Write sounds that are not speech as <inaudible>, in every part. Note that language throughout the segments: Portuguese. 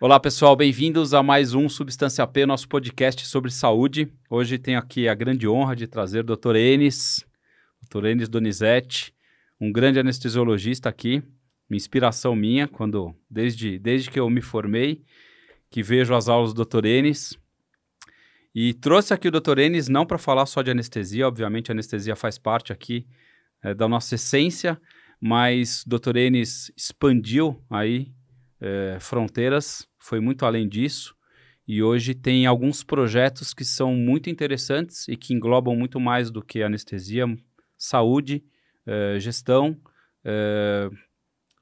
Olá pessoal, bem-vindos a mais um Substância P, nosso podcast sobre saúde. Hoje tenho aqui a grande honra de trazer o Dr. Enes, Dr. Enes Donizete, um grande anestesiologista aqui, uma inspiração minha, quando desde, desde que eu me formei, que vejo as aulas do Dr. Enes. E trouxe aqui o Dr. Enes não para falar só de anestesia, obviamente a anestesia faz parte aqui é, da nossa essência, mas o Dr. Enes expandiu aí é, fronteiras, foi muito além disso. E hoje tem alguns projetos que são muito interessantes e que englobam muito mais do que anestesia, saúde, é, gestão, é,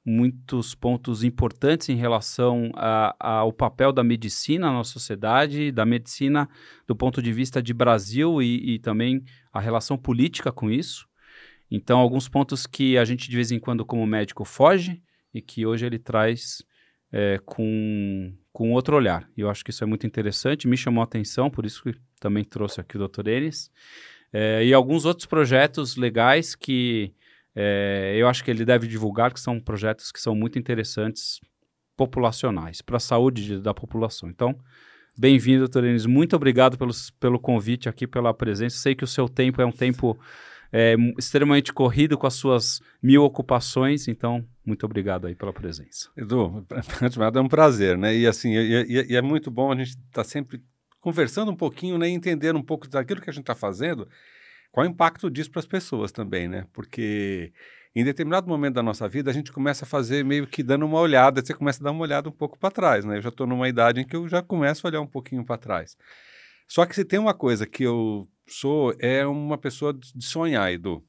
muitos pontos importantes em relação a, a, ao papel da medicina na nossa sociedade, da medicina do ponto de vista de Brasil e, e também a relação política com isso. Então, alguns pontos que a gente de vez em quando, como médico, foge e que hoje ele traz é, com, com outro olhar. E eu acho que isso é muito interessante, me chamou a atenção, por isso que também trouxe aqui o Dr. Enes. É, e alguns outros projetos legais que é, eu acho que ele deve divulgar, que são projetos que são muito interessantes, populacionais, para a saúde de, da população. Então, bem-vindo, doutor Enes. Muito obrigado pelos, pelo convite aqui, pela presença. Sei que o seu tempo é um tempo é, extremamente corrido com as suas mil ocupações, então muito obrigado aí pela presença. Edu, <laughs> é um prazer, né? E assim, e, e, é muito bom a gente estar tá sempre conversando um pouquinho, né? Entender um pouco daquilo que a gente está fazendo, qual o impacto disso para as pessoas também, né? Porque em determinado momento da nossa vida a gente começa a fazer meio que dando uma olhada, você começa a dar uma olhada um pouco para trás, né? Eu já estou numa idade em que eu já começo a olhar um pouquinho para trás. Só que se tem uma coisa que eu sou, é uma pessoa de sonhar, Edu.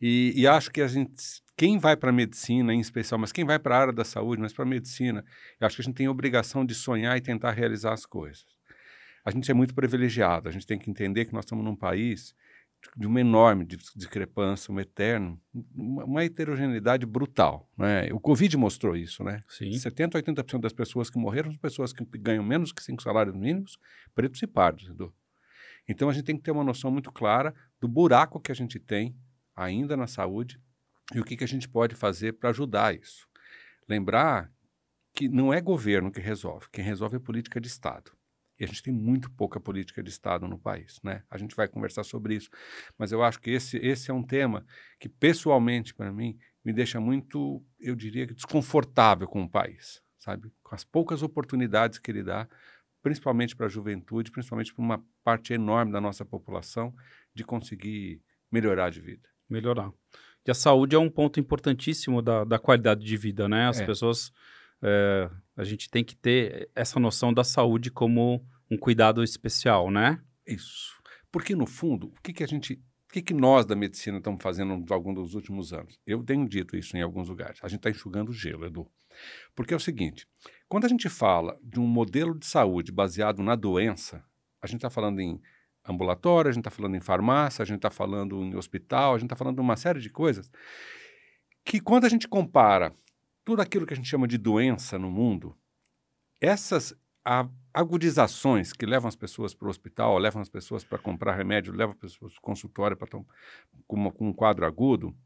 E, e acho que a gente, quem vai para a medicina em especial, mas quem vai para a área da saúde, mas para a medicina, eu acho que a gente tem a obrigação de sonhar e tentar realizar as coisas. A gente é muito privilegiado, a gente tem que entender que nós estamos num país de uma enorme discrepância, um eterno, uma heterogeneidade brutal. Né? O Covid mostrou isso, né? Sim. 70% 80% das pessoas que morreram são pessoas que ganham menos que cinco salários mínimos, pretos e pardos, Edu. Então a gente tem que ter uma noção muito clara do buraco que a gente tem ainda na saúde e o que, que a gente pode fazer para ajudar isso. Lembrar que não é governo que resolve, quem resolve é política de Estado. E a gente tem muito pouca política de Estado no país, né? A gente vai conversar sobre isso. Mas eu acho que esse, esse é um tema que, pessoalmente, para mim, me deixa muito, eu diria, desconfortável com o país, sabe? Com as poucas oportunidades que ele dá, principalmente para a juventude, principalmente para uma parte enorme da nossa população, de conseguir melhorar de vida. Melhorar. E a saúde é um ponto importantíssimo da, da qualidade de vida, né? As é. pessoas é, a gente tem que ter essa noção da saúde como um cuidado especial, né? Isso. Porque, no fundo, o que, que a gente. O que, que nós da medicina estamos fazendo ao longo dos últimos anos? Eu tenho dito isso em alguns lugares. A gente está enxugando gelo, Edu. Porque é o seguinte: quando a gente fala de um modelo de saúde baseado na doença, a gente está falando em ambulatório, a gente está falando em farmácia, a gente está falando em hospital, a gente está falando de uma série de coisas que, quando a gente compara tudo aquilo que a gente chama de doença no mundo, essas agudizações que levam as pessoas para o hospital, levam as pessoas para comprar remédio, levam as pessoas para o consultório para com, com um quadro agudo,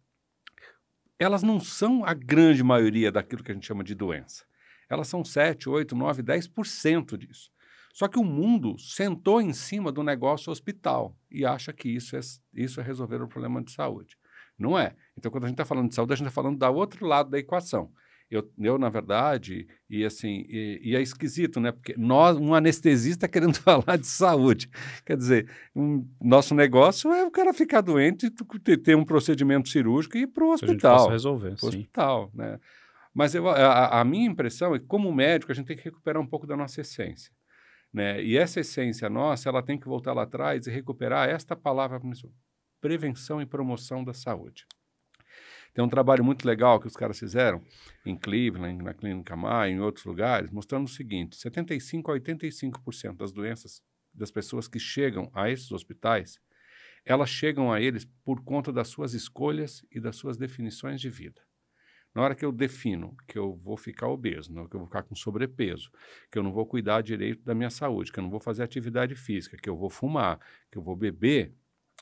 elas não são a grande maioria daquilo que a gente chama de doença. Elas são 7, 8, 9, 10% disso. Só que o mundo sentou em cima do negócio hospital e acha que isso é, isso é resolver o problema de saúde. Não é. Então, quando a gente está falando de saúde, a gente está falando do outro lado da equação. Eu, eu, na verdade, e assim, e, e, é esquisito, né? Porque nós, um anestesista <laughs> querendo falar de saúde. Quer dizer, um, nosso negócio é o cara ficar doente, ter um procedimento cirúrgico e ir para o hospital. Para resolver, pro sim. hospital, né? Mas eu, a, a, minha impressão é que, como médico, a gente tem que recuperar um pouco da nossa essência. Né? E essa essência nossa, ela tem que voltar lá atrás e recuperar esta palavra, prevenção e promoção da saúde. Tem um trabalho muito legal que os caras fizeram em Cleveland, na Clínica Mayo, em outros lugares, mostrando o seguinte: 75 a 85% das doenças das pessoas que chegam a esses hospitais, elas chegam a eles por conta das suas escolhas e das suas definições de vida. Na hora que eu defino que eu vou ficar obeso, que eu vou ficar com sobrepeso, que eu não vou cuidar direito da minha saúde, que eu não vou fazer atividade física, que eu vou fumar, que eu vou beber,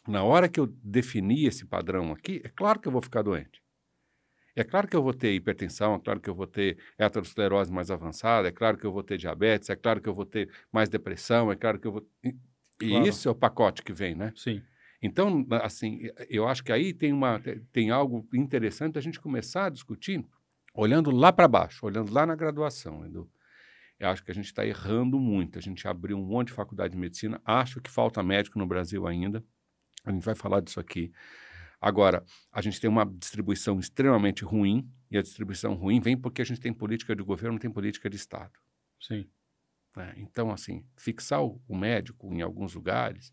na hora que eu definir esse padrão aqui, é claro que eu vou ficar doente. É claro que eu vou ter hipertensão, é claro que eu vou ter aterosclerose mais avançada, é claro que eu vou ter diabetes, é claro que eu vou ter mais depressão, é claro que eu vou. E claro. esse é o pacote que vem, né? Sim. Então, assim, eu acho que aí tem, uma, tem algo interessante a gente começar a discutir, olhando lá para baixo, olhando lá na graduação, Edu. Eu acho que a gente está errando muito. A gente abriu um monte de faculdade de medicina. Acho que falta médico no Brasil ainda. A gente vai falar disso aqui. Agora, a gente tem uma distribuição extremamente ruim, e a distribuição ruim vem porque a gente tem política de governo, não tem política de Estado. Sim. É, então, assim, fixar o, o, médico em alguns lugares,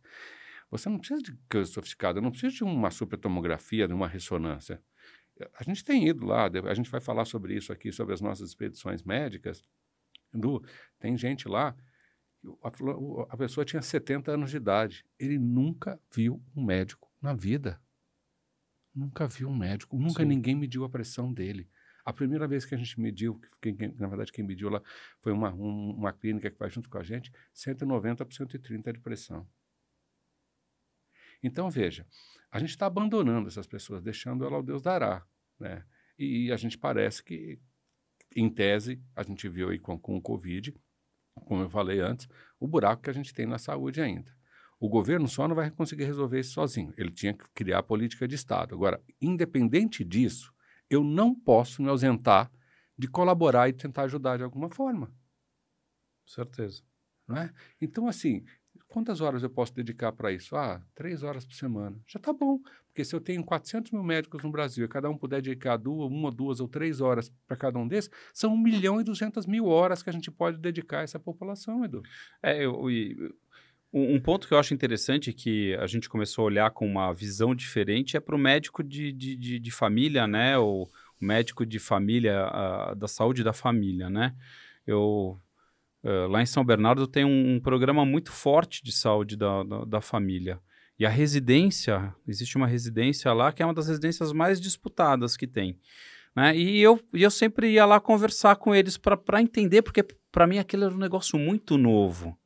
você não precisa de coisa sofisticada, não precisa de uma supertomografia, de uma ressonância. A gente tem ido lá, a gente vai falar sobre isso aqui, sobre as nossas expedições médicas. Do, tem gente lá, a, pessoa tinha 70 anos de idade, ele nunca viu um médico na vida. Nunca vi um médico, nunca Sim. ninguém mediu a pressão dele. A primeira vez que a gente mediu, quem, quem, na verdade quem mediu lá foi uma, um, uma clínica que vai junto com a gente, 190 por 130 de pressão. Então, veja, a gente está abandonando essas pessoas, deixando ela ao Deus dará. Né? E a gente parece que, em tese, a gente viu aí com, com o Covid, como eu falei antes, o buraco que a gente tem na saúde ainda. O governo só não vai conseguir resolver isso sozinho. Ele tinha que criar a política de Estado. Agora, independente disso, eu não posso me ausentar de colaborar e tentar ajudar de alguma forma. Certeza. Não é? Então, assim, quantas horas eu posso dedicar para isso? Ah, três horas por semana. Já está bom. Porque se eu tenho 400 mil médicos no Brasil e cada um puder dedicar duas, uma, duas ou três horas para cada um desses, são 1 milhão e 200 mil horas que a gente pode dedicar a essa população, Edu. É, eu, eu, um, ponto que eu acho interessante que a gente começou a olhar com uma visão diferente é para o médico de, de, de, de, família, né? O, médico de família, a, da saúde da família, né? Eu, uh, lá em São Bernardo tem um, um, programa muito forte de saúde da, da, da, família. E a residência, existe uma residência lá que é uma das residências mais disputadas que tem. Né? E, eu, eu sempre ia lá conversar com eles para entender, porque para mim aquilo era um negócio muito novo.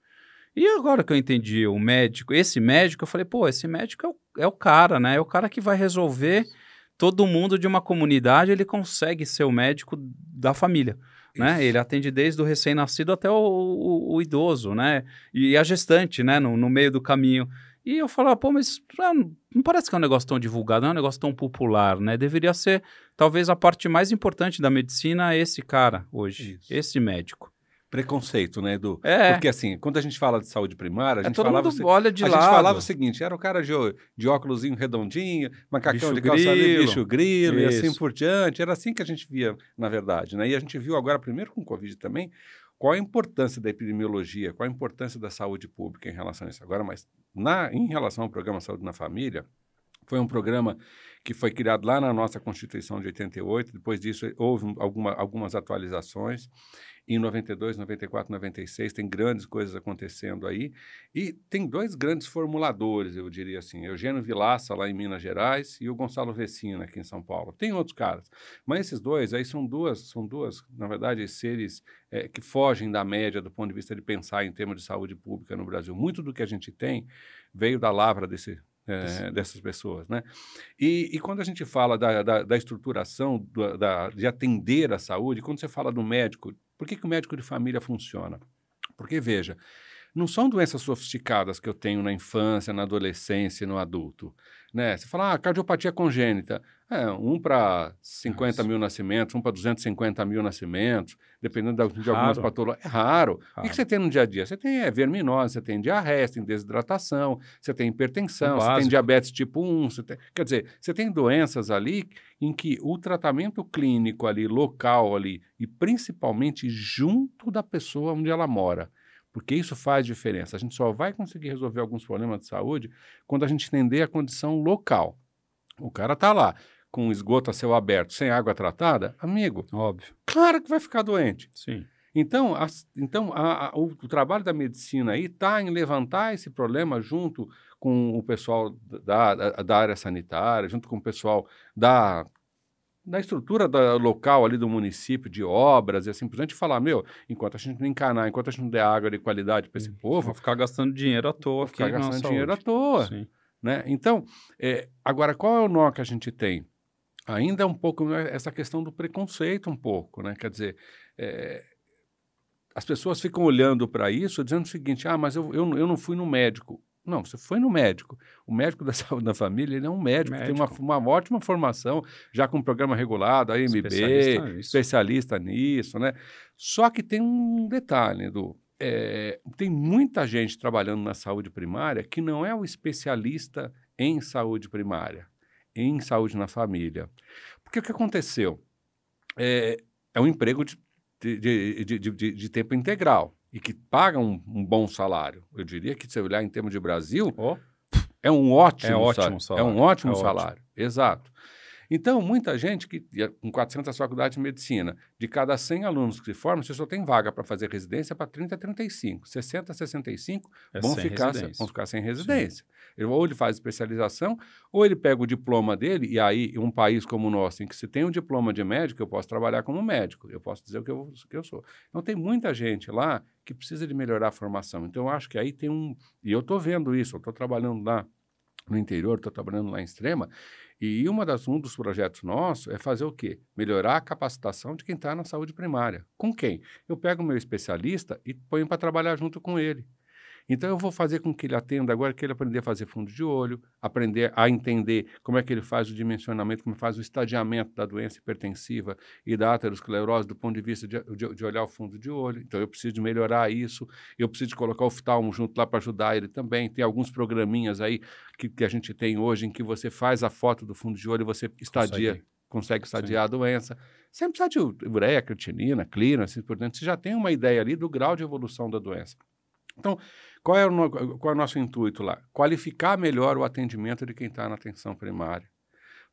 E agora que eu entendi o médico, esse médico, eu falei, pô, esse médico é o, é o cara, né? É o cara que vai resolver todo mundo de uma comunidade, ele consegue ser o médico da família. Né? Ele atende desde o recém-nascido até o, o, o, idoso, né? E a gestante, né? No, no meio do caminho. E eu falava, pô, mas ah, não parece que é um negócio tão divulgado, não é um negócio tão popular, né? Deveria ser, talvez, a parte mais importante da medicina esse cara hoje, Isso. esse médico preconceito, né, Edu? É. Porque assim, quando a gente fala de saúde primária, a é, gente é, falava. Mundo olha de a lado. gente falava o seguinte: era o cara de, de óculos redondinho, macacão bicho de calça grilo. bicho grilo Isso. e assim por diante. Era assim que a gente via, na verdade. Né? E a gente viu agora, primeiro com o Covid também, qual a importância da epidemiologia, qual a importância da saúde pública em relação a isso. Agora, mas na, em relação ao programa Saúde na Família, foi um programa que foi criado lá na nossa Constituição de 88. Depois disso, houve alguma, algumas atualizações. Em 92, 94, 96, tem grandes coisas acontecendo aí. E tem dois grandes formuladores, eu diria assim: Eugênio Vilaça, lá em Minas Gerais, e o Gonçalo Vecina, aqui em São Paulo. Tem outros caras. Mas esses dois aí são duas, são duas na verdade, seres é, que fogem da média do ponto de vista de pensar em termos de saúde pública no Brasil. Muito do que a gente tem veio da lavra desse, é, dessas pessoas. Né? E, e, quando a gente fala da, da, da estruturação do, da, de atender a saúde, quando você fala do médico, por que, que o médico de família funciona? Porque, veja, não são doenças sofisticadas que eu tenho na infância, na adolescência e no adulto. Né? Você fala, ah, cardiopatia congênita. É, um para 50 Nossa. mil nascimentos, um para 250 mil nascimentos, dependendo de, de algumas patologias. É raro. raro. O que, você tem no dia a dia? Você tem é, verminose, você tem diarreia, você tem desidratação, você tem hipertensão, você tem diabetes tipo 1. Tem... Quer dizer, você tem doenças ali em que o tratamento clínico ali, local ali, e principalmente junto da pessoa onde ela mora, porque isso faz diferença. A gente só vai conseguir resolver alguns problemas de saúde quando a gente entender a condição local. O cara está lá com esgoto a céu aberto, sem água tratada, amigo. Óbvio. Claro que vai ficar doente. Sim. Então, a, então a, a, o, o, trabalho da medicina aí está em levantar esse problema junto com o pessoal da, da, da, área sanitária, junto com o pessoal da da estrutura da, local ali do município, de obras e assim por diante, falar, meu, enquanto a gente não encanar, enquanto a gente não der água de qualidade para esse povo... Vão ficar gastando dinheiro à toa. Ficar gastando dinheiro à toa. Né? Então, é, agora, qual é o nó que a gente tem? Ainda é um pouco essa questão do preconceito, um pouco, né? Quer dizer, é, as pessoas ficam olhando para isso dizendo o seguinte, ah, mas eu, eu, eu não fui no médico. Não, você foi no médico. O médico da <laughs> saúde da família, ele é um médico, médico. tem uma, uma ótima formação, já com um programa regulado, a MB, especialista nisso. especialista nisso, né? Só que tem um detalhe, Edu. É, tem muita gente trabalhando na saúde primária que não é o especialista em saúde primária, em saúde na família. Porque o que aconteceu? É, é um emprego de, de, de, de tempo integral e que pagam um, um, bom salário. Eu diria que, se olhar em termos de Brasil, oh. é um ótimo, é ótimo salário. É um ótimo é salário. Ótimo. Exato. Então, muita gente que, com 400 faculdades de medicina, de cada 100 alunos que se formam, você só tem vaga para fazer residência para 30 a 35. 60 a 65 é vão, ficar, sem, vão ficar sem residência. Ele, ou ele faz especialização, ou ele pega o diploma dele, e aí, um país como o nosso, em que se tem um diploma de médico, eu posso trabalhar como médico, eu posso dizer o que eu, o que eu sou. Então, tem muita gente lá que precisa de melhorar a formação. Então, eu acho que aí tem um. E eu estou vendo isso, eu estou trabalhando lá no interior, estou trabalhando lá em Extrema, e uma das, um dos projetos nossos é fazer o quê? Melhorar a capacitação de quem está na saúde primária. Com quem? Eu pego o meu especialista e ponho para trabalhar junto com ele. Então, eu vou fazer com que ele atenda agora, que ele aprender a fazer fundo de olho, aprender a entender como é que ele faz o dimensionamento, como faz o estadiamento da doença hipertensiva e da aterosclerose do ponto de vista de, de, de olhar o fundo de olho. Então, eu preciso melhorar isso, eu preciso colocar o oftalmo junto lá para ajudar ele também. Tem alguns programinhas aí que, que a gente tem hoje em que você faz a foto do fundo de olho e você estadia, consegue, consegue estadiar Sim. a doença. Você não precisa de ureia, creatinina, clina, assim por dentro. Você já tem uma ideia ali do grau de evolução da doença. Então, qual é, o, qual é o nosso intuito lá? Qualificar melhor o atendimento de quem está na atenção primária,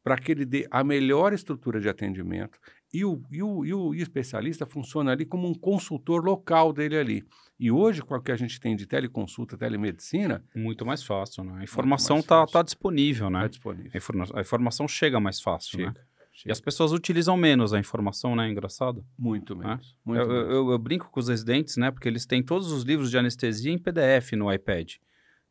para que ele dê a melhor estrutura de atendimento e o, e, o, e o especialista funciona ali como um consultor local dele ali. E hoje, com o que a gente tem de teleconsulta, telemedicina... Muito mais fácil, né? A informação está tá disponível, né? Está disponível. A, informa a, informação chega mais fácil, né? Chega. E as pessoas utilizam menos a informação, né? Engraçado. Muito menos. Muito eu, menos. Eu, eu, brinco com os residentes, né? Porque eles têm todos os livros de anestesia em PDF no iPad.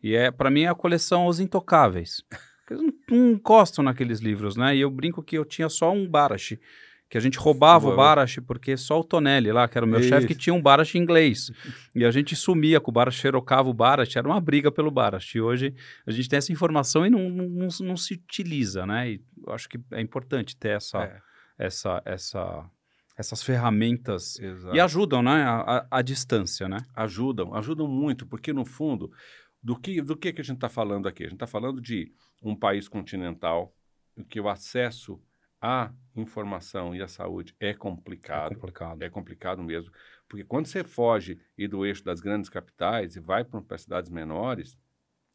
E é, para mim, é a coleção Os Intocáveis. Eles não, não, encostam naqueles livros, né? E eu brinco que eu tinha só um Barash que a gente roubava Boa. o Barash, porque só o Tonelli lá, que era o meu chefe, que tinha um Barash inglês. <laughs> e a gente sumia com o Barash, xerocava o Barash, era uma briga pelo Barash. E hoje a gente tem essa informação e não, não, não, se utiliza, né? E acho que é importante ter essa, é. essa, essa, essas ferramentas. Exato. E ajudam, né? A, a, a, distância, né? Ajudam, ajudam muito, porque no fundo, do que, do que, que a gente está falando aqui? A gente está falando de um país continental, em que o acesso a informação e a saúde é complicado. É complicado. É complicado mesmo. Porque quando você foge e do eixo das grandes capitais e vai para cidades menores,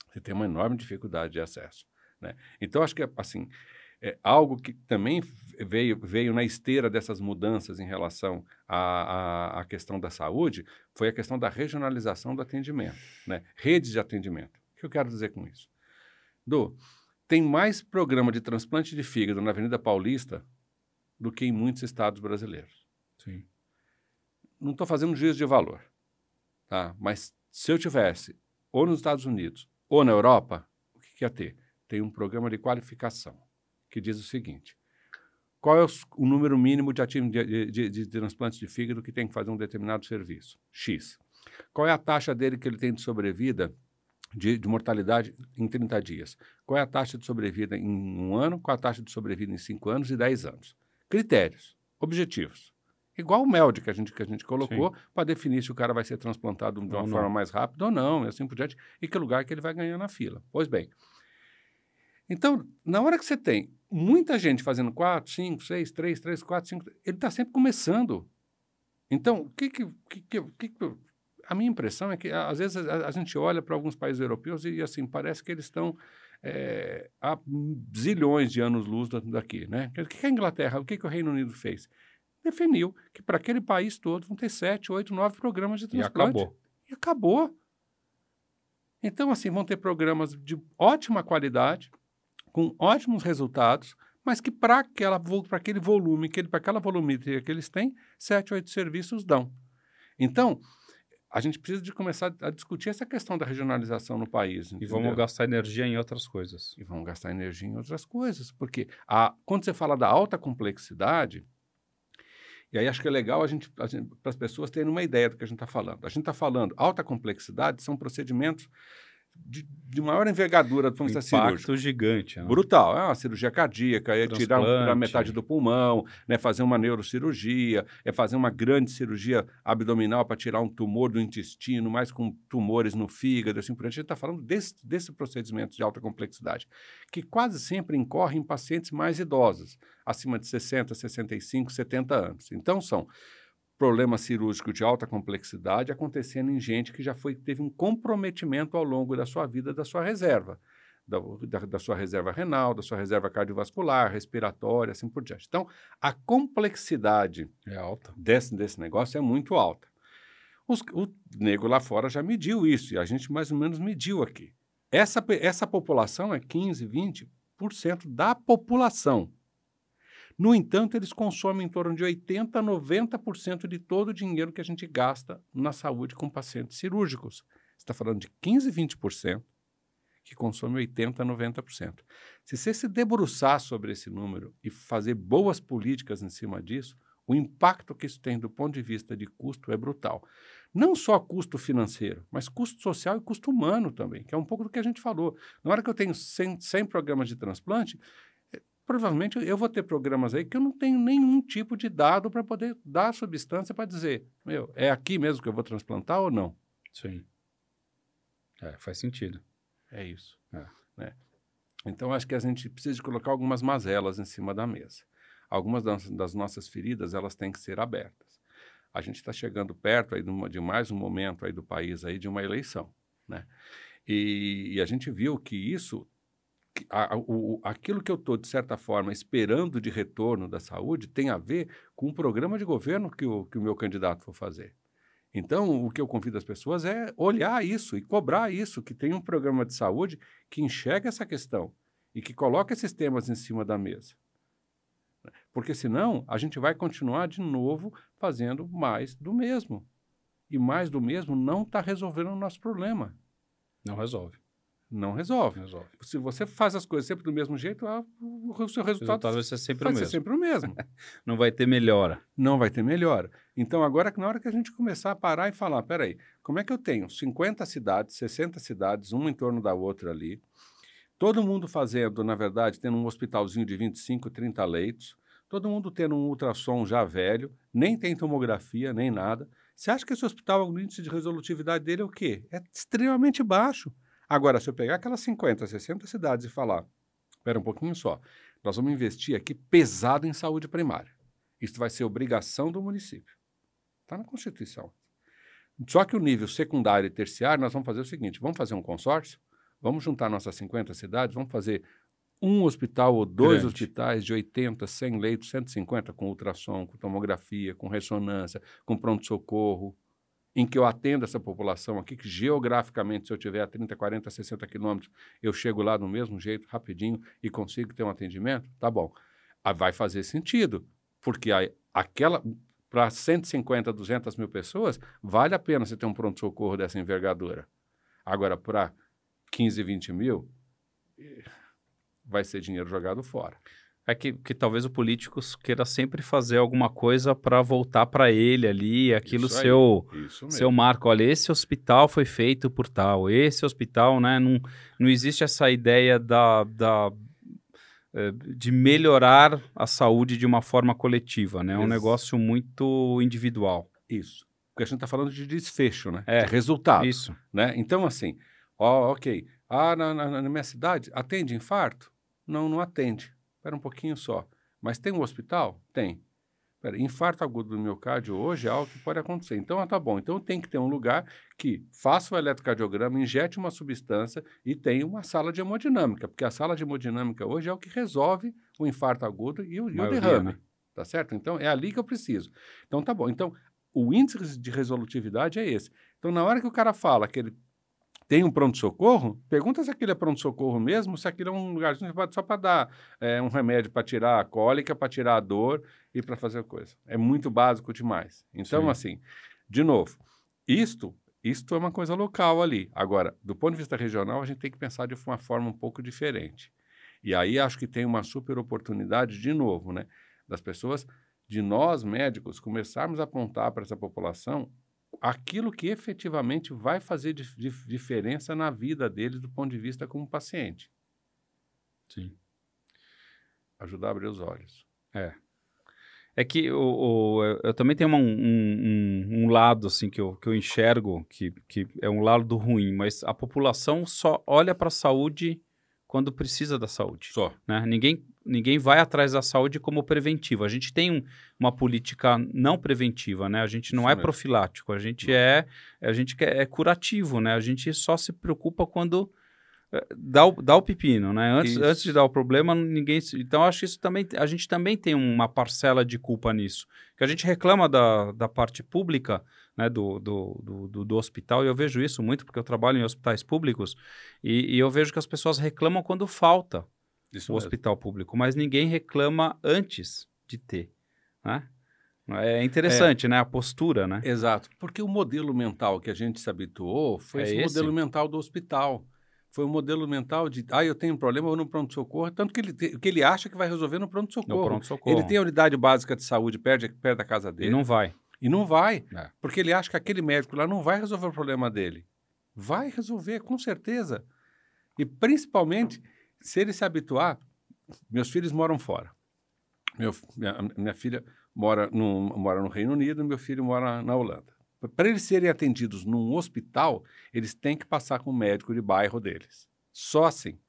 você tem uma enorme dificuldade de acesso. Né? Então, acho que, assim, é algo que também veio, veio na esteira dessas mudanças em relação à, à, à questão da saúde foi a questão da regionalização do atendimento, né? redes de atendimento. O que eu quero dizer com isso? Du, tem mais programa de transplante de fígado na Avenida Paulista do que em muitos estados brasileiros. Sim. Não estou fazendo juízo de valor, tá? mas se eu tivesse ou nos Estados Unidos ou na Europa, o que, que ia ter? Tem um programa de qualificação que diz o seguinte: qual é o, o número mínimo de, de, de, de transplantes de fígado que tem que fazer um determinado serviço? X. Qual é a taxa dele que ele tem de sobrevida de, de, mortalidade em 30 dias. Qual é a taxa de sobrevida em um ano, qual é a taxa de sobrevida em 5 anos e 10 anos. Critérios, objetivos. Igual o MELD que a gente, que a gente colocou para definir se o cara vai ser transplantado de uma ou forma não. mais rápida ou não, e assim por diante, e que lugar que ele vai ganhar na fila. Pois bem, então, na hora que você tem muita gente fazendo 4, 5, 6, 3, 3, 4, 5, ele está sempre começando. Então, o que que, que, que, que a minha impressão é que, às vezes, a, a gente olha para alguns países europeus e, assim, parece que eles estão é, há zilhões de anos-luz daqui, né? O que a Inglaterra, o que, que o Reino Unido fez? Definiu que para aquele país todo vão ter sete, oito, nove programas de transplante. E acabou. E acabou. Então, assim, vão ter programas de ótima qualidade, com ótimos resultados, mas que para aquele volume, que para aquela volumetria que eles têm, sete, oito serviços dão. Então, a gente precisa de começar a discutir essa questão da regionalização no país. Entendeu? E vamos gastar energia em outras coisas. E vamos gastar energia em outras coisas. Porque a, quando você fala da alta complexidade, e aí acho que é legal a gente, gente para as pessoas terem uma ideia do que a gente está falando. A gente está falando alta complexidade são procedimentos de, de maior envergadura do ponto de vista cirúrgico. gigante. Né? Brutal. É uma cirurgia cardíaca, é tirar, tirar metade do pulmão, né, fazer uma neurocirurgia, é fazer uma grande cirurgia abdominal para tirar um tumor do intestino, mais com tumores no fígado, assim por diante. A gente está falando desse, desse procedimento de alta complexidade, que quase sempre incorre em pacientes mais idosos, acima de 60, 65, 70 anos. Então, são problema cirúrgico de alta complexidade acontecendo em gente que já foi, teve um comprometimento ao longo da sua vida da sua reserva, da, da, da, sua reserva renal, da sua reserva cardiovascular, respiratória, assim por diante. Então, a complexidade é alta. Desse, desse negócio é muito alta. Os, o nego lá fora já mediu isso, e a gente mais ou menos mediu aqui. Essa, essa população é 15, 20% da população. No entanto, eles consomem em torno de 80% a 90% de todo o dinheiro que a gente gasta na saúde com pacientes cirúrgicos. Você está falando de 15%, 20% que consome 80% a 90%. Se você se debruçar sobre esse número e fazer boas políticas em cima disso, o impacto que isso tem do ponto de vista de custo é brutal. Não só custo financeiro, mas custo social e custo humano também, que é um pouco do que a gente falou. Na hora que eu tenho 100, 100 programas de transplante, provavelmente eu vou ter programas aí que eu não tenho nenhum tipo de dado para poder dar substância para dizer, meu, é aqui mesmo que eu vou transplantar ou não? Sim. É, faz sentido. É isso. É. Né? Então, acho que a gente precisa de colocar algumas mazelas em cima da mesa. Algumas das, das nossas feridas, elas têm que ser abertas. A gente está chegando perto aí de, uma, de, mais um momento aí do país aí de uma eleição, né? E, e a gente viu que isso a, o, aquilo que eu estou, de certa forma, esperando de retorno da saúde tem a ver com o programa de governo que o, que o meu candidato for fazer. Então, o que eu convido as pessoas é olhar isso e cobrar isso, que tem um programa de saúde que enxerga essa questão e que coloca esses temas em cima da mesa. Porque senão a gente vai continuar de novo fazendo mais do mesmo. E mais do mesmo não está resolvendo o nosso problema. Não resolve. Não resolve. resolve. Se você faz as coisas sempre do mesmo jeito, ah, o seu resultado, o resultado vai ser sempre vai o mesmo. Ser sempre o mesmo. <laughs> Não vai ter melhora. Não vai ter melhora. Então, agora, na hora que a gente começar a parar e falar, peraí, como é que eu tenho 50 cidades, 60 cidades, uma em torno da outra ali, todo mundo fazendo, na verdade, tendo um hospitalzinho de 25, 30 leitos, todo mundo tendo um ultrassom já velho, nem tem tomografia, nem nada. Você acha que esse hospital, o índice de resolutividade dele é o quê? É extremamente baixo. Agora, se eu pegar aquelas 50, 60 cidades e falar, espera um pouquinho só, nós vamos investir aqui pesado em saúde primária. Isso vai ser obrigação do município. Está na Constituição. Só que o nível secundário e terciário, nós vamos fazer o seguinte: vamos fazer um consórcio, vamos juntar nossas 50 cidades, vamos fazer um hospital ou dois Grande. hospitais de 80, 100 leitos, 150 com ultrassom, com tomografia, com ressonância, com pronto-socorro, em que eu atendo essa população aqui, que geograficamente, se eu tiver a 30, 40, 60 quilômetros, eu chego lá do mesmo jeito, rapidinho, e consigo ter um atendimento, tá bom. Ah, vai fazer sentido, porque a, aquela para 150, 200 mil pessoas, vale a pena você ter um pronto-socorro dessa envergadura. Agora, para 15, 20 mil, eh, vai ser dinheiro jogado fora é que, que talvez o político queira sempre fazer alguma coisa para voltar para ele ali, aquilo isso seu aí, seu marco. Olha, esse hospital foi feito por tal, esse hospital, né? Não, não existe essa ideia da, da é, de melhorar a saúde de uma forma coletiva, né? É um negócio muito individual. Isso. Porque a gente está falando de desfecho, né? É. De resultado. Isso. Né? Então, assim, ó, ok. Ah, na, na, na minha cidade atende infarto? Não, não atende Espera um pouquinho só. Mas tem um hospital? Tem. Pera, infarto agudo do miocárdio hoje é algo que pode acontecer. Então, ah, tá bom. Então, tem que ter um lugar que faça o eletrocardiograma, injete uma substância e tenha uma sala de hemodinâmica, porque a sala de hemodinâmica hoje é o que resolve o infarto agudo e o, e o derrame. Né? Tá certo? Então, é ali que eu preciso. Então, tá bom. Então, o índice de resolutividade é esse. Então, na hora que o cara fala que ele tem um pronto-socorro, pergunta se aquilo é pronto-socorro mesmo, se aquilo é um lugar só para dar é, um remédio para tirar a cólica, para tirar a dor e para fazer coisa. É muito básico demais. Então, Sim. assim, de novo, isto, isto é uma coisa local ali. Agora, do ponto de vista regional, a gente tem que pensar de uma forma um pouco diferente. E aí acho que tem uma super oportunidade, de novo, né, das pessoas, de nós médicos, começarmos a apontar para essa população aquilo que efetivamente vai fazer dif dif diferença na vida deles do ponto de vista como paciente. Sim. Ajudar a abrir os olhos. É. É que o, o eu também tenho uma, um, um, um, lado assim que eu, que eu enxergo que, que é um lado ruim, mas a população só olha para a saúde quando precisa da saúde. Só. Né? Ninguém, ninguém vai atrás da saúde como preventivo. A gente tem um, uma política não preventiva, né? A gente não Isso é mesmo. profilático, a gente é a gente é curativo, né? A gente só se preocupa quando eh, dá o, dá o pepino, né? Antes, antes de dar o problema, ninguém. Então, acho que isso também. A gente também tem uma parcela de culpa nisso. Que a gente reclama da, da parte pública, né, do, do, do, do, hospital, e eu vejo isso muito porque eu trabalho em hospitais públicos, e, e eu vejo que as pessoas reclamam quando falta isso o mesmo. hospital público, mas ninguém reclama antes de ter, né? É interessante, é, né? A postura, né? Exato. Porque o modelo mental que a gente se habituou foi é esse, esse modelo mental do hospital. Foi o modelo mental de, ah, eu tenho um problema, eu vou no pronto-socorro. Tanto que ele, que ele acha que vai resolver no pronto-socorro. Pronto ele tem a unidade básica de saúde perto, perto da casa dele. E não vai. E não vai, é. porque ele acha que aquele médico lá não vai resolver o problema dele. Vai resolver, com certeza. E principalmente, se ele se habituar, meus filhos moram fora. Meu, minha, minha filha mora no, mora no Reino Unido, meu filho mora na Holanda. Para eles serem atendidos num hospital, eles têm que passar com o médico de bairro deles. Só assim.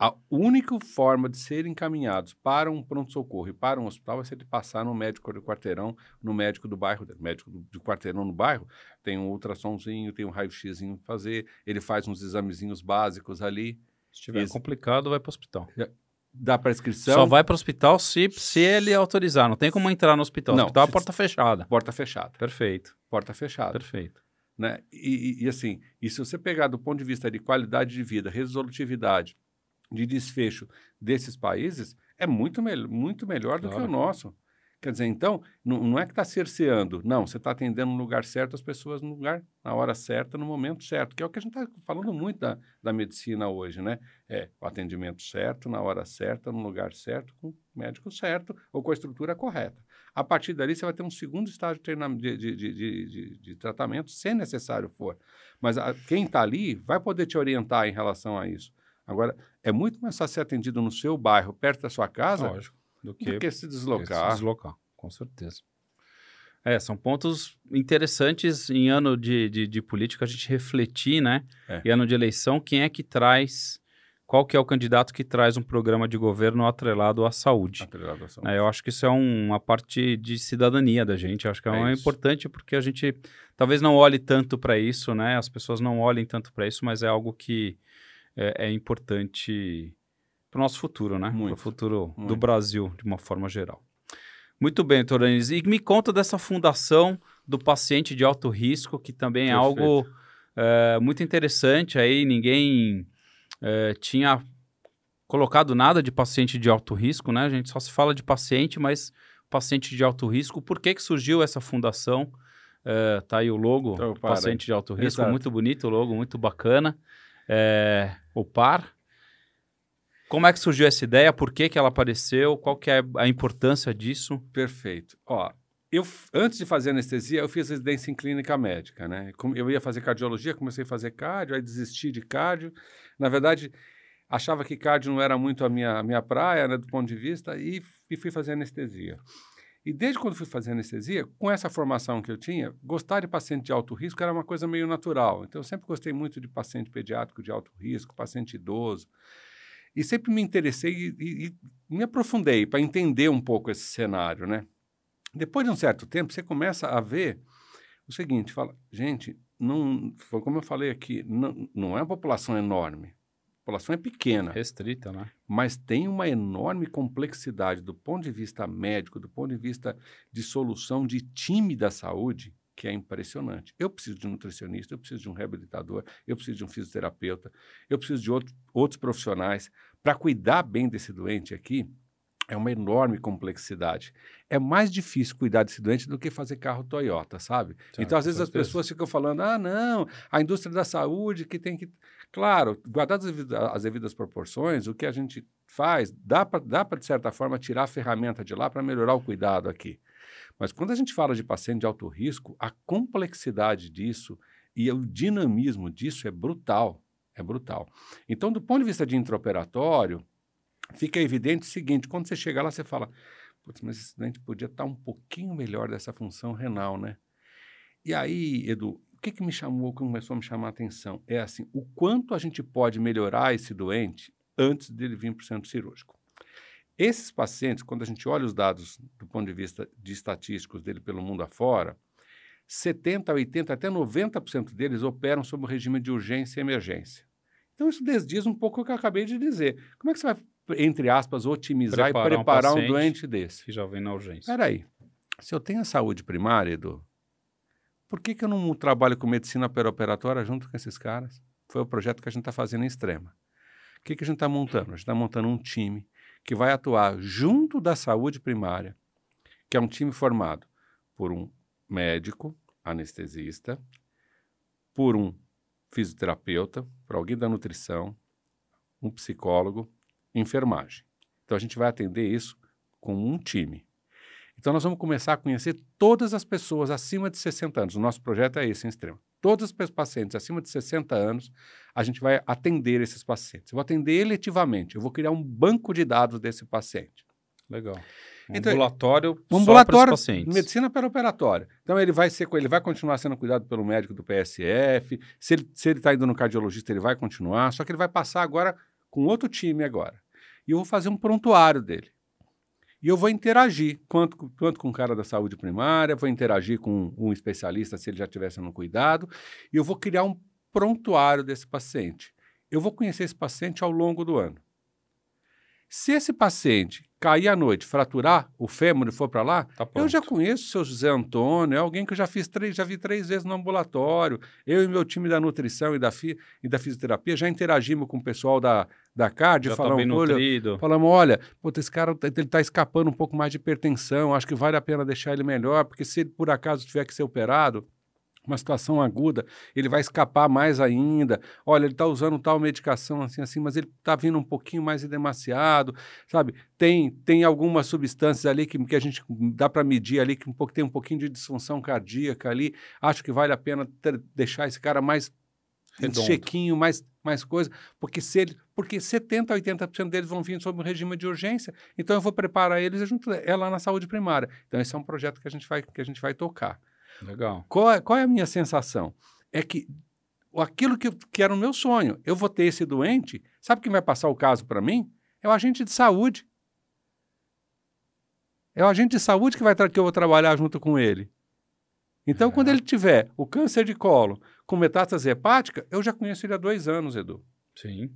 A única forma de serem encaminhados para um pronto-socorro e para um hospital é se ele passar no médico de quarteirão, no médico do bairro médico do, de quarteirão no bairro tem um ultrassomzinho, tem um raio-xzinho para fazer, ele faz uns examezinhos básicos ali. Se estiver complicado, vai para o hospital. Dá prescrição. Só vai para o hospital se, se ele autorizar. Não tem como entrar no hospital. Não, hospital é porta fechada. Porta fechada. Perfeito. Porta fechada. Perfeito. Né? E, e, e assim, e se você pegar do ponto de vista de qualidade de vida, resolutividade, de desfecho desses países é muito, me muito melhor do claro. que o nosso. Quer dizer, então, não, não é que está cerceando, não, você está atendendo no lugar certo as pessoas no lugar, na hora certa, no momento certo, que é o que a gente está falando muito da, da medicina hoje, né? É o atendimento certo, na hora certa, no lugar certo, com o médico certo ou com a estrutura correta. A partir dali, você vai ter um segundo estágio de, de, de, de, de tratamento, se necessário for. Mas a, quem está ali vai poder te orientar em relação a isso. Agora, é muito mais fácil ser atendido no seu bairro, perto da sua casa, Lógico, do, que, do que se deslocar. se deslocar, com certeza. É, são pontos interessantes em ano de, de, de política a gente refletir, né? É. Em ano de eleição, quem é que traz, qual que é o candidato que traz um programa de governo atrelado à saúde. Atrelado à saúde. É, eu acho que isso é um, uma parte de cidadania da gente. Eu acho que é, é importante porque a gente talvez não olhe tanto para isso, né? As pessoas não olhem tanto para isso, mas é algo que é, é importante para o nosso futuro, né? Para o futuro muito. do Brasil, de uma forma geral. Muito bem, Toranes. E me conta dessa fundação do paciente de alto risco, que também Perfeito. é algo é, muito interessante. Aí ninguém é, tinha colocado nada de paciente de alto risco, né? A gente só se fala de paciente, mas paciente de alto risco. Por que, que surgiu essa fundação? É, tá aí o logo, então, paciente de alto risco, Exato. muito bonito o logo, muito bacana é, o par. Como é que surgiu essa ideia? Por que, que ela apareceu? Qual que é a importância disso? Perfeito. Ó, eu, antes de fazer anestesia, eu fiz residência em clínica médica, né? Eu ia fazer cardiologia, comecei a fazer cardio, aí desisti de cardio. Na verdade, achava que cardio não era muito a minha, a minha praia, né, do ponto de vista, e, e fui fazer anestesia. E desde quando fui fazer anestesia, com essa formação que eu tinha, gostar de paciente de alto risco era uma coisa meio natural. Então, eu sempre gostei muito de paciente pediátrico de alto risco, paciente idoso. E sempre me interessei e, e, e me aprofundei para entender um pouco esse cenário, né? Depois de um certo tempo, você começa a ver o seguinte, fala, gente, não, como eu falei aqui, não, não é uma população enorme população é pequena. Restrita, né? Mas tem uma enorme complexidade do ponto de vista médico, do ponto de vista de solução de time da saúde, que é impressionante. Eu preciso de um nutricionista, eu preciso de um reabilitador, eu preciso de um fisioterapeuta, eu preciso de outro, outros profissionais para cuidar bem desse doente aqui. É uma enorme complexidade. É mais difícil cuidar desse doente do que fazer carro Toyota, sabe? Então, às vezes, as certeza. pessoas ficam falando: ah, não, a indústria da saúde que tem que. Claro, guardadas as devidas, as devidas proporções, o que a gente faz, dá para, dá de certa forma, tirar a ferramenta de lá para melhorar o cuidado aqui. Mas quando a gente fala de paciente de alto risco, a complexidade disso e o dinamismo disso é brutal. É brutal. Então, do ponto de vista de intraoperatório, fica evidente o seguinte: quando você chega lá, você fala, Putz, mas esse doente podia estar um pouquinho melhor dessa função renal, né? E aí, Edu, o que, que me chamou, que começou a me chamar a atenção? É assim, o quanto a gente pode melhorar esse doente antes dele vir para o centro cirúrgico. Esses pacientes, quando a gente olha os dados do ponto de vista de estatísticos dele pelo mundo afora, 70, 80, até 90% deles operam sob o regime de urgência e emergência. Então, isso desdiz um pouco o que eu acabei de dizer. Como é que você vai, entre aspas, otimizar Preparar e um preparar um, paciente. doente desse? Que já vem na urgência. Espera aí. Se eu tenho a saúde primária, Edu, por que, que eu não trabalho com medicina perioperatória junto com esses caras? Foi o projeto que a gente está fazendo em Extrema. O que, que a gente está montando? A gente está montando um time que vai atuar junto da saúde primária, que é um time formado por um médico, anestesista, por um fisioterapeuta, por alguém da nutrição, um psicólogo, enfermagem. Então a gente vai atender isso com um time. Então nós vamos começar a conhecer todas as pessoas acima de 60 anos. O nosso projeto é esse em extremo. Todos os pacientes acima de 60 anos, a gente vai atender esses pacientes. Eu vou atender eletivamente. Eu vou criar um banco de dados desse paciente. Legal. Um Então, ambulatório Um só ambulatório, para os pacientes. medicina perioperatória. Então ele vai ser, ele vai continuar sendo cuidado pelo médico do PSF. Se ele se ele está indo no cardiologista, ele vai continuar. Só que ele vai passar agora com outro time agora. E eu vou fazer um prontuário dele. E eu vou interagir, quanto, quanto com o cara da saúde primária, vou interagir com um especialista se ele já estiver sendo cuidado, e eu vou criar um prontuário desse paciente. Eu vou conhecer esse paciente ao longo do ano. Se esse paciente cair à noite, fraturar o fêmur e for para lá, Tá eu já conheço o seu José Antônio, é alguém que eu já fiz três, já vi três vezes no ambulatório. Eu e meu time da nutrição e da, fi, e da fisioterapia já interagimos com o pessoal da, da CARD, Já tá falamos, olha, falamos, olha, puta, esse cara tá- ele está escapando um pouco mais de hipertensão, acho que vale a pena deixar ele melhor, porque se ele por acaso tiver que ser operado, uma situação aguda, ele vai escapar mais ainda. Olha, ele está usando tal medicação assim, assim, mas ele está vindo um pouquinho mais demasiado, sabe? Tem, tem algumas substâncias ali que, que a gente dá para medir ali, que um pouco, tem um pouquinho de disfunção cardíaca ali. Acho que vale a pena ter- deixar esse cara mais Redondo. chequinho, mais, mais coisa, porque se ele, porque 70, 80% deles vão vir sob um regime de urgência, então eu vou preparar eles junto é lá na saúde primária. Então esse é um projeto que a gente vai que a gente vai tocar. Legal. Qual é, qual é a minha sensação? É que aquilo que, que era o meu sonho, eu vou ter esse doente, sabe quem vai passar o caso para mim? É o agente de saúde. É o agente de saúde que, vai que eu vou trabalhar junto com ele. Então, É. quando ele tiver o câncer de colo com metástase hepática, eu já conheço ele há dois anos, Edu. Sim.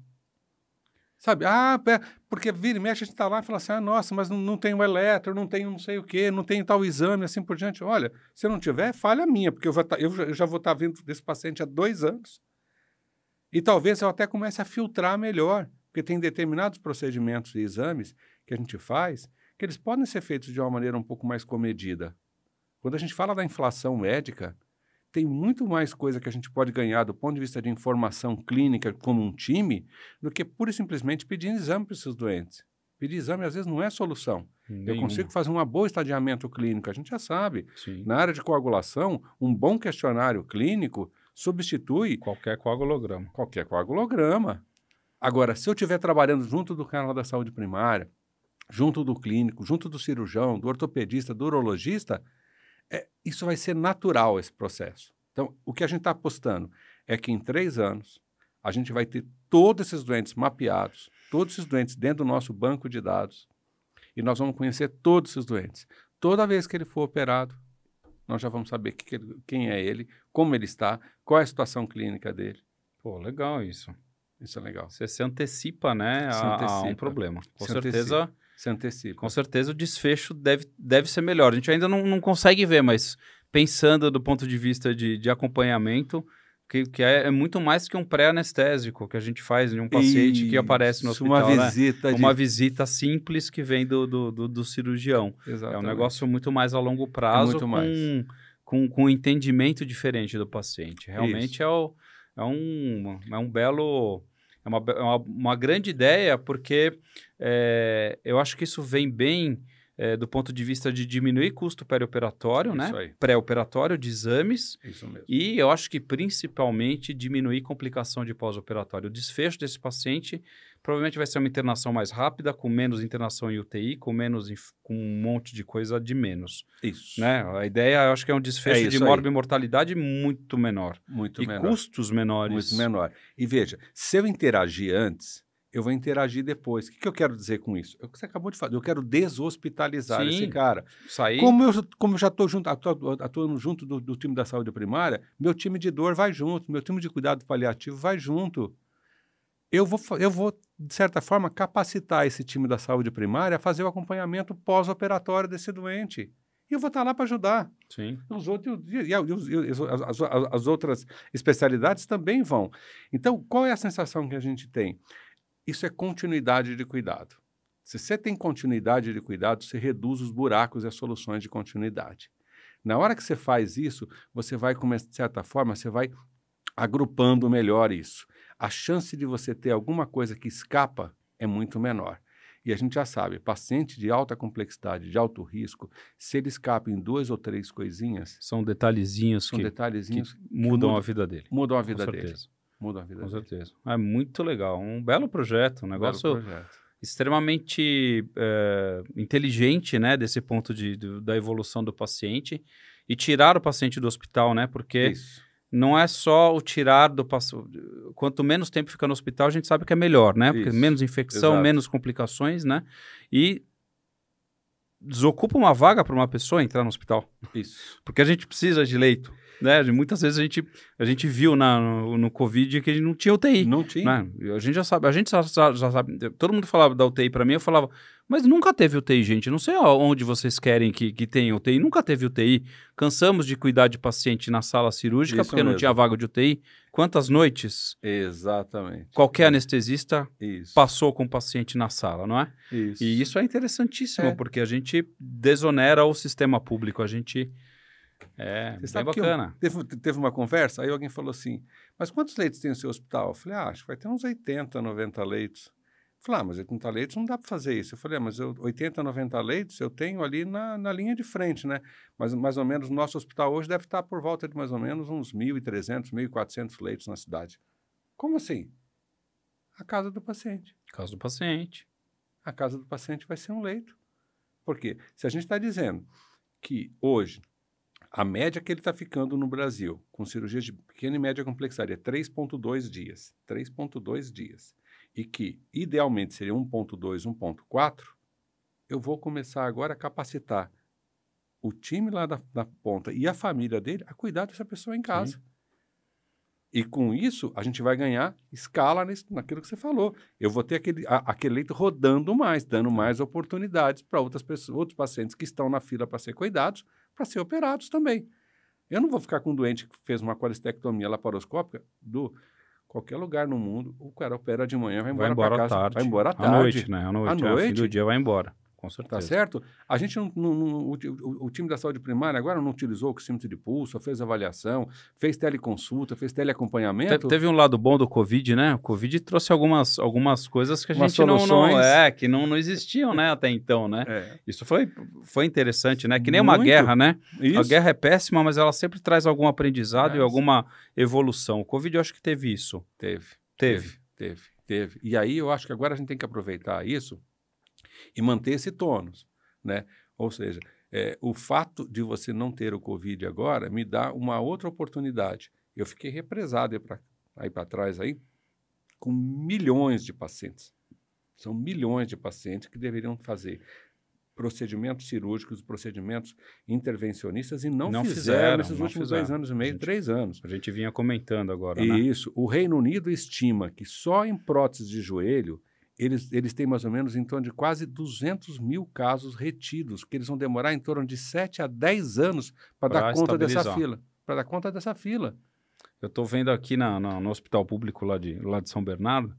Sabe? Ah, porque vira e mexe, a gente está lá e fala assim: ah, nossa, mas não, não tem o eletro, não tem não sei o quê, não tem tal exame, assim por diante. Olha, se não tiver, falha minha, porque eu, tá- eu já, eu já vou estar vindo desse paciente há dois anos. E talvez eu até comece a filtrar melhor, porque tem determinados procedimentos e exames que a gente faz que eles podem ser feitos de uma maneira um pouco mais comedida. Quando a gente fala da inflação médica, tem muito mais coisa que a gente pode ganhar do ponto de vista de informação clínica como um time do que pura e simplesmente pedir exame para esses doentes. Pedir exame às vezes não é solução. Eu Nenhuma. consigo fazer um bom estadiamento clínico, a gente já sabe. Sim. Na área de coagulação, um bom questionário clínico substitui Qualquer coagulograma. qualquer coagulograma. Agora, se eu estiver trabalhando junto do canal da saúde primária, junto do clínico, junto do cirurgião, do ortopedista, do urologista, é, isso vai ser natural esse processo. Então, o que a gente está apostando é que em três anos a gente vai ter todos esses doentes mapeados, todos esses doentes dentro do nosso banco de dados, e nós vamos conhecer todos esses doentes. Toda vez que ele for operado, nós já vamos saber que quem é ele, como ele está, qual é a situação clínica dele. Pô, legal isso. Isso é legal. Você se antecipa, né, Se a- a, um antecipa. problema. Com Se certeza, Se antecipa. com certeza o desfecho deve, deve ser melhor. A gente ainda não, não consegue ver, mas pensando do ponto de vista de, de acompanhamento, que, que é, é, muito mais que um pré-anestésico que a gente faz em um paciente Isso, que aparece no hospital. Uma visita. Né? De... Uma visita simples que vem do, do, do, do cirurgião. Exatamente. É um negócio muito mais a longo prazo, é muito com, mais. Com, com um entendimento diferente do paciente. Realmente é, o, é, um, é um belo. É uma, é uma, uma grande ideia, porque é, eu acho que isso vem bem é, do ponto de vista de diminuir custo pré-operatório, né? Pré-operatório de exames. Isso mesmo. E eu acho que principalmente diminuir complicação de pós-operatório. O desfecho desse paciente provavelmente vai ser uma internação mais rápida, com menos internação em UTI, com menos com um monte de coisa de menos. Isso. Né? A ideia, eu acho que é um desfecho é de morbimortalidade muito menor. Muito e menor. E custos menores. Muito menor. E veja, se eu interagir antes, eu vou interagir depois. O que, que eu quero dizer com isso? É o que você acabou de falar. Eu quero deshospitalizar Sim, esse cara. Sair. Como eu, como eu já estou junto, atuando junto do, do, time da saúde primária, meu time de dor vai junto, meu time de cuidado paliativo vai junto. Eu vou, eu vou, de certa forma, capacitar esse time da saúde primária a fazer o acompanhamento pós-operatório desse doente. E eu vou estar lá para ajudar. Sim. Os outros, e, e, e, as, as, as outras especialidades também vão. Então, qual é a sensação que a gente tem? Isso é continuidade de cuidado. Se você tem continuidade de cuidado, você reduz os buracos e as soluções de continuidade. Na hora que você faz isso, você vai, de certa forma, você vai agrupando melhor isso. A chance de você ter alguma coisa que escapa é muito menor. E a gente já sabe, paciente de alta complexidade, de alto risco, se ele escapa em duas ou três coisinhas. São detalhezinhos, são que, detalhezinhos que mudam que a vida dele. Mudam a vida dele. Muda a vida Com dele. certeza. É muito legal. Um belo projeto. Um negócio projeto. extremamente é, inteligente, né? Desse ponto de, de, da evolução do paciente. E tirar o paciente do hospital, né? Porque... Isso não é só o tirar do paciente. Quanto menos tempo fica no hospital, a gente sabe que é melhor, né? Porque Isso. menos infecção, Exato. menos complicações, né? E desocupa uma vaga para uma pessoa entrar no hospital. Isso. Porque a gente precisa de leito. Né? Muitas vezes a gente, a gente viu na, no, no Covid que a gente não tinha UTI. Não tinha. Né? A gente já sabe, a gente já, já, já sabe. Todo mundo falava da UTI para mim, eu falava, mas nunca teve UTI, gente. Não sei onde vocês querem que, que tenha UTI. Nunca teve UTI. Cansamos de cuidar de paciente na sala cirúrgica Isso porque mesmo. não tinha vaga de UTI. Quantas noites? Exatamente. Qualquer anestesista isso. passou com o paciente na sala, não é? Isso. E isso é interessantíssimo, é. porque a gente desonera o sistema público. A gente é, Você bem bacana. teve, teve uma conversa, aí alguém falou assim, mas quantos leitos tem o seu hospital? Eu falei, ah, acho que vai ter uns 80, 90 leitos. Eu falei, ah, mas 80 leitos não dá para fazer isso. Eu falei, ah, mas eu, 80, 90 leitos eu tenho ali na, na linha de frente, né? Mas mais ou menos o nosso hospital hoje deve estar por volta de mais ou menos uns 1.300, 1.400 leitos na cidade. Como assim? A casa do paciente. Casa do paciente. A casa do paciente vai ser um leito. Por quê? Se a gente está dizendo que hoje a média que ele está ficando no Brasil, com cirurgias de pequena e média complexidade, é 3,2 dias. 3,2 dias. E que, idealmente, seria 1,2, 1,4. Eu vou começar agora a capacitar o time lá da, da, ponta e a família dele a cuidar dessa pessoa em casa. Sim. E com isso, a gente vai ganhar escala nesse, naquilo que você falou. Eu vou ter aquele, a, aquele leito rodando mais, dando mais oportunidades para outras pessoas, outros pacientes que estão na fila para ser cuidados, para ser operados também. Eu não vou ficar com um doente que fez uma colestectomia laparoscópica do qualquer lugar no mundo, o cara opera de manhã, vai embora, vai embora casa, tarde. vai embora à tarde. À noite, né? À noite, à noite. É, fim do dia vai embora. Com tá certeza. Tá certo? A gente não, não, não o, o, o, time da saúde primária agora não utilizou o oxímetro de pulso, fez avaliação, fez teleconsulta, fez teleacompanhamento. Te, teve um lado bom do Covid, né? O Covid trouxe algumas, algumas coisas que a gente não, não, é, que não, não existiam, né, até então, né? É. Isso foi, foi interessante, né? Que nem Muito. uma guerra, né? Isso. A guerra é péssima, mas ela sempre traz algum aprendizado é. e alguma evolução. O Covid eu acho que teve isso. Teve. Teve. Teve. Teve. E aí eu acho que agora a gente tem que aproveitar isso e manter esse tônus, né? Ou seja, é, o fato de você não ter o Covid agora me dá uma outra oportunidade. Eu fiquei represado aí para trás aí com milhões de pacientes. São milhões de pacientes que deveriam fazer procedimentos cirúrgicos, procedimentos intervencionistas e não, não fizeram, fizeram nesses últimos fizeram. dois anos e meio, gente, três anos. A gente vinha comentando agora, e né? Isso. O Reino Unido estima que só em prótese de joelho eles, eles têm mais ou menos em torno de quase 200 mil casos retidos, que eles vão demorar em torno de 7 a 10 anos para dar conta dessa fila. Para dar conta dessa fila. Eu estou vendo aqui na, na, no hospital público lá de, lá de São Bernardo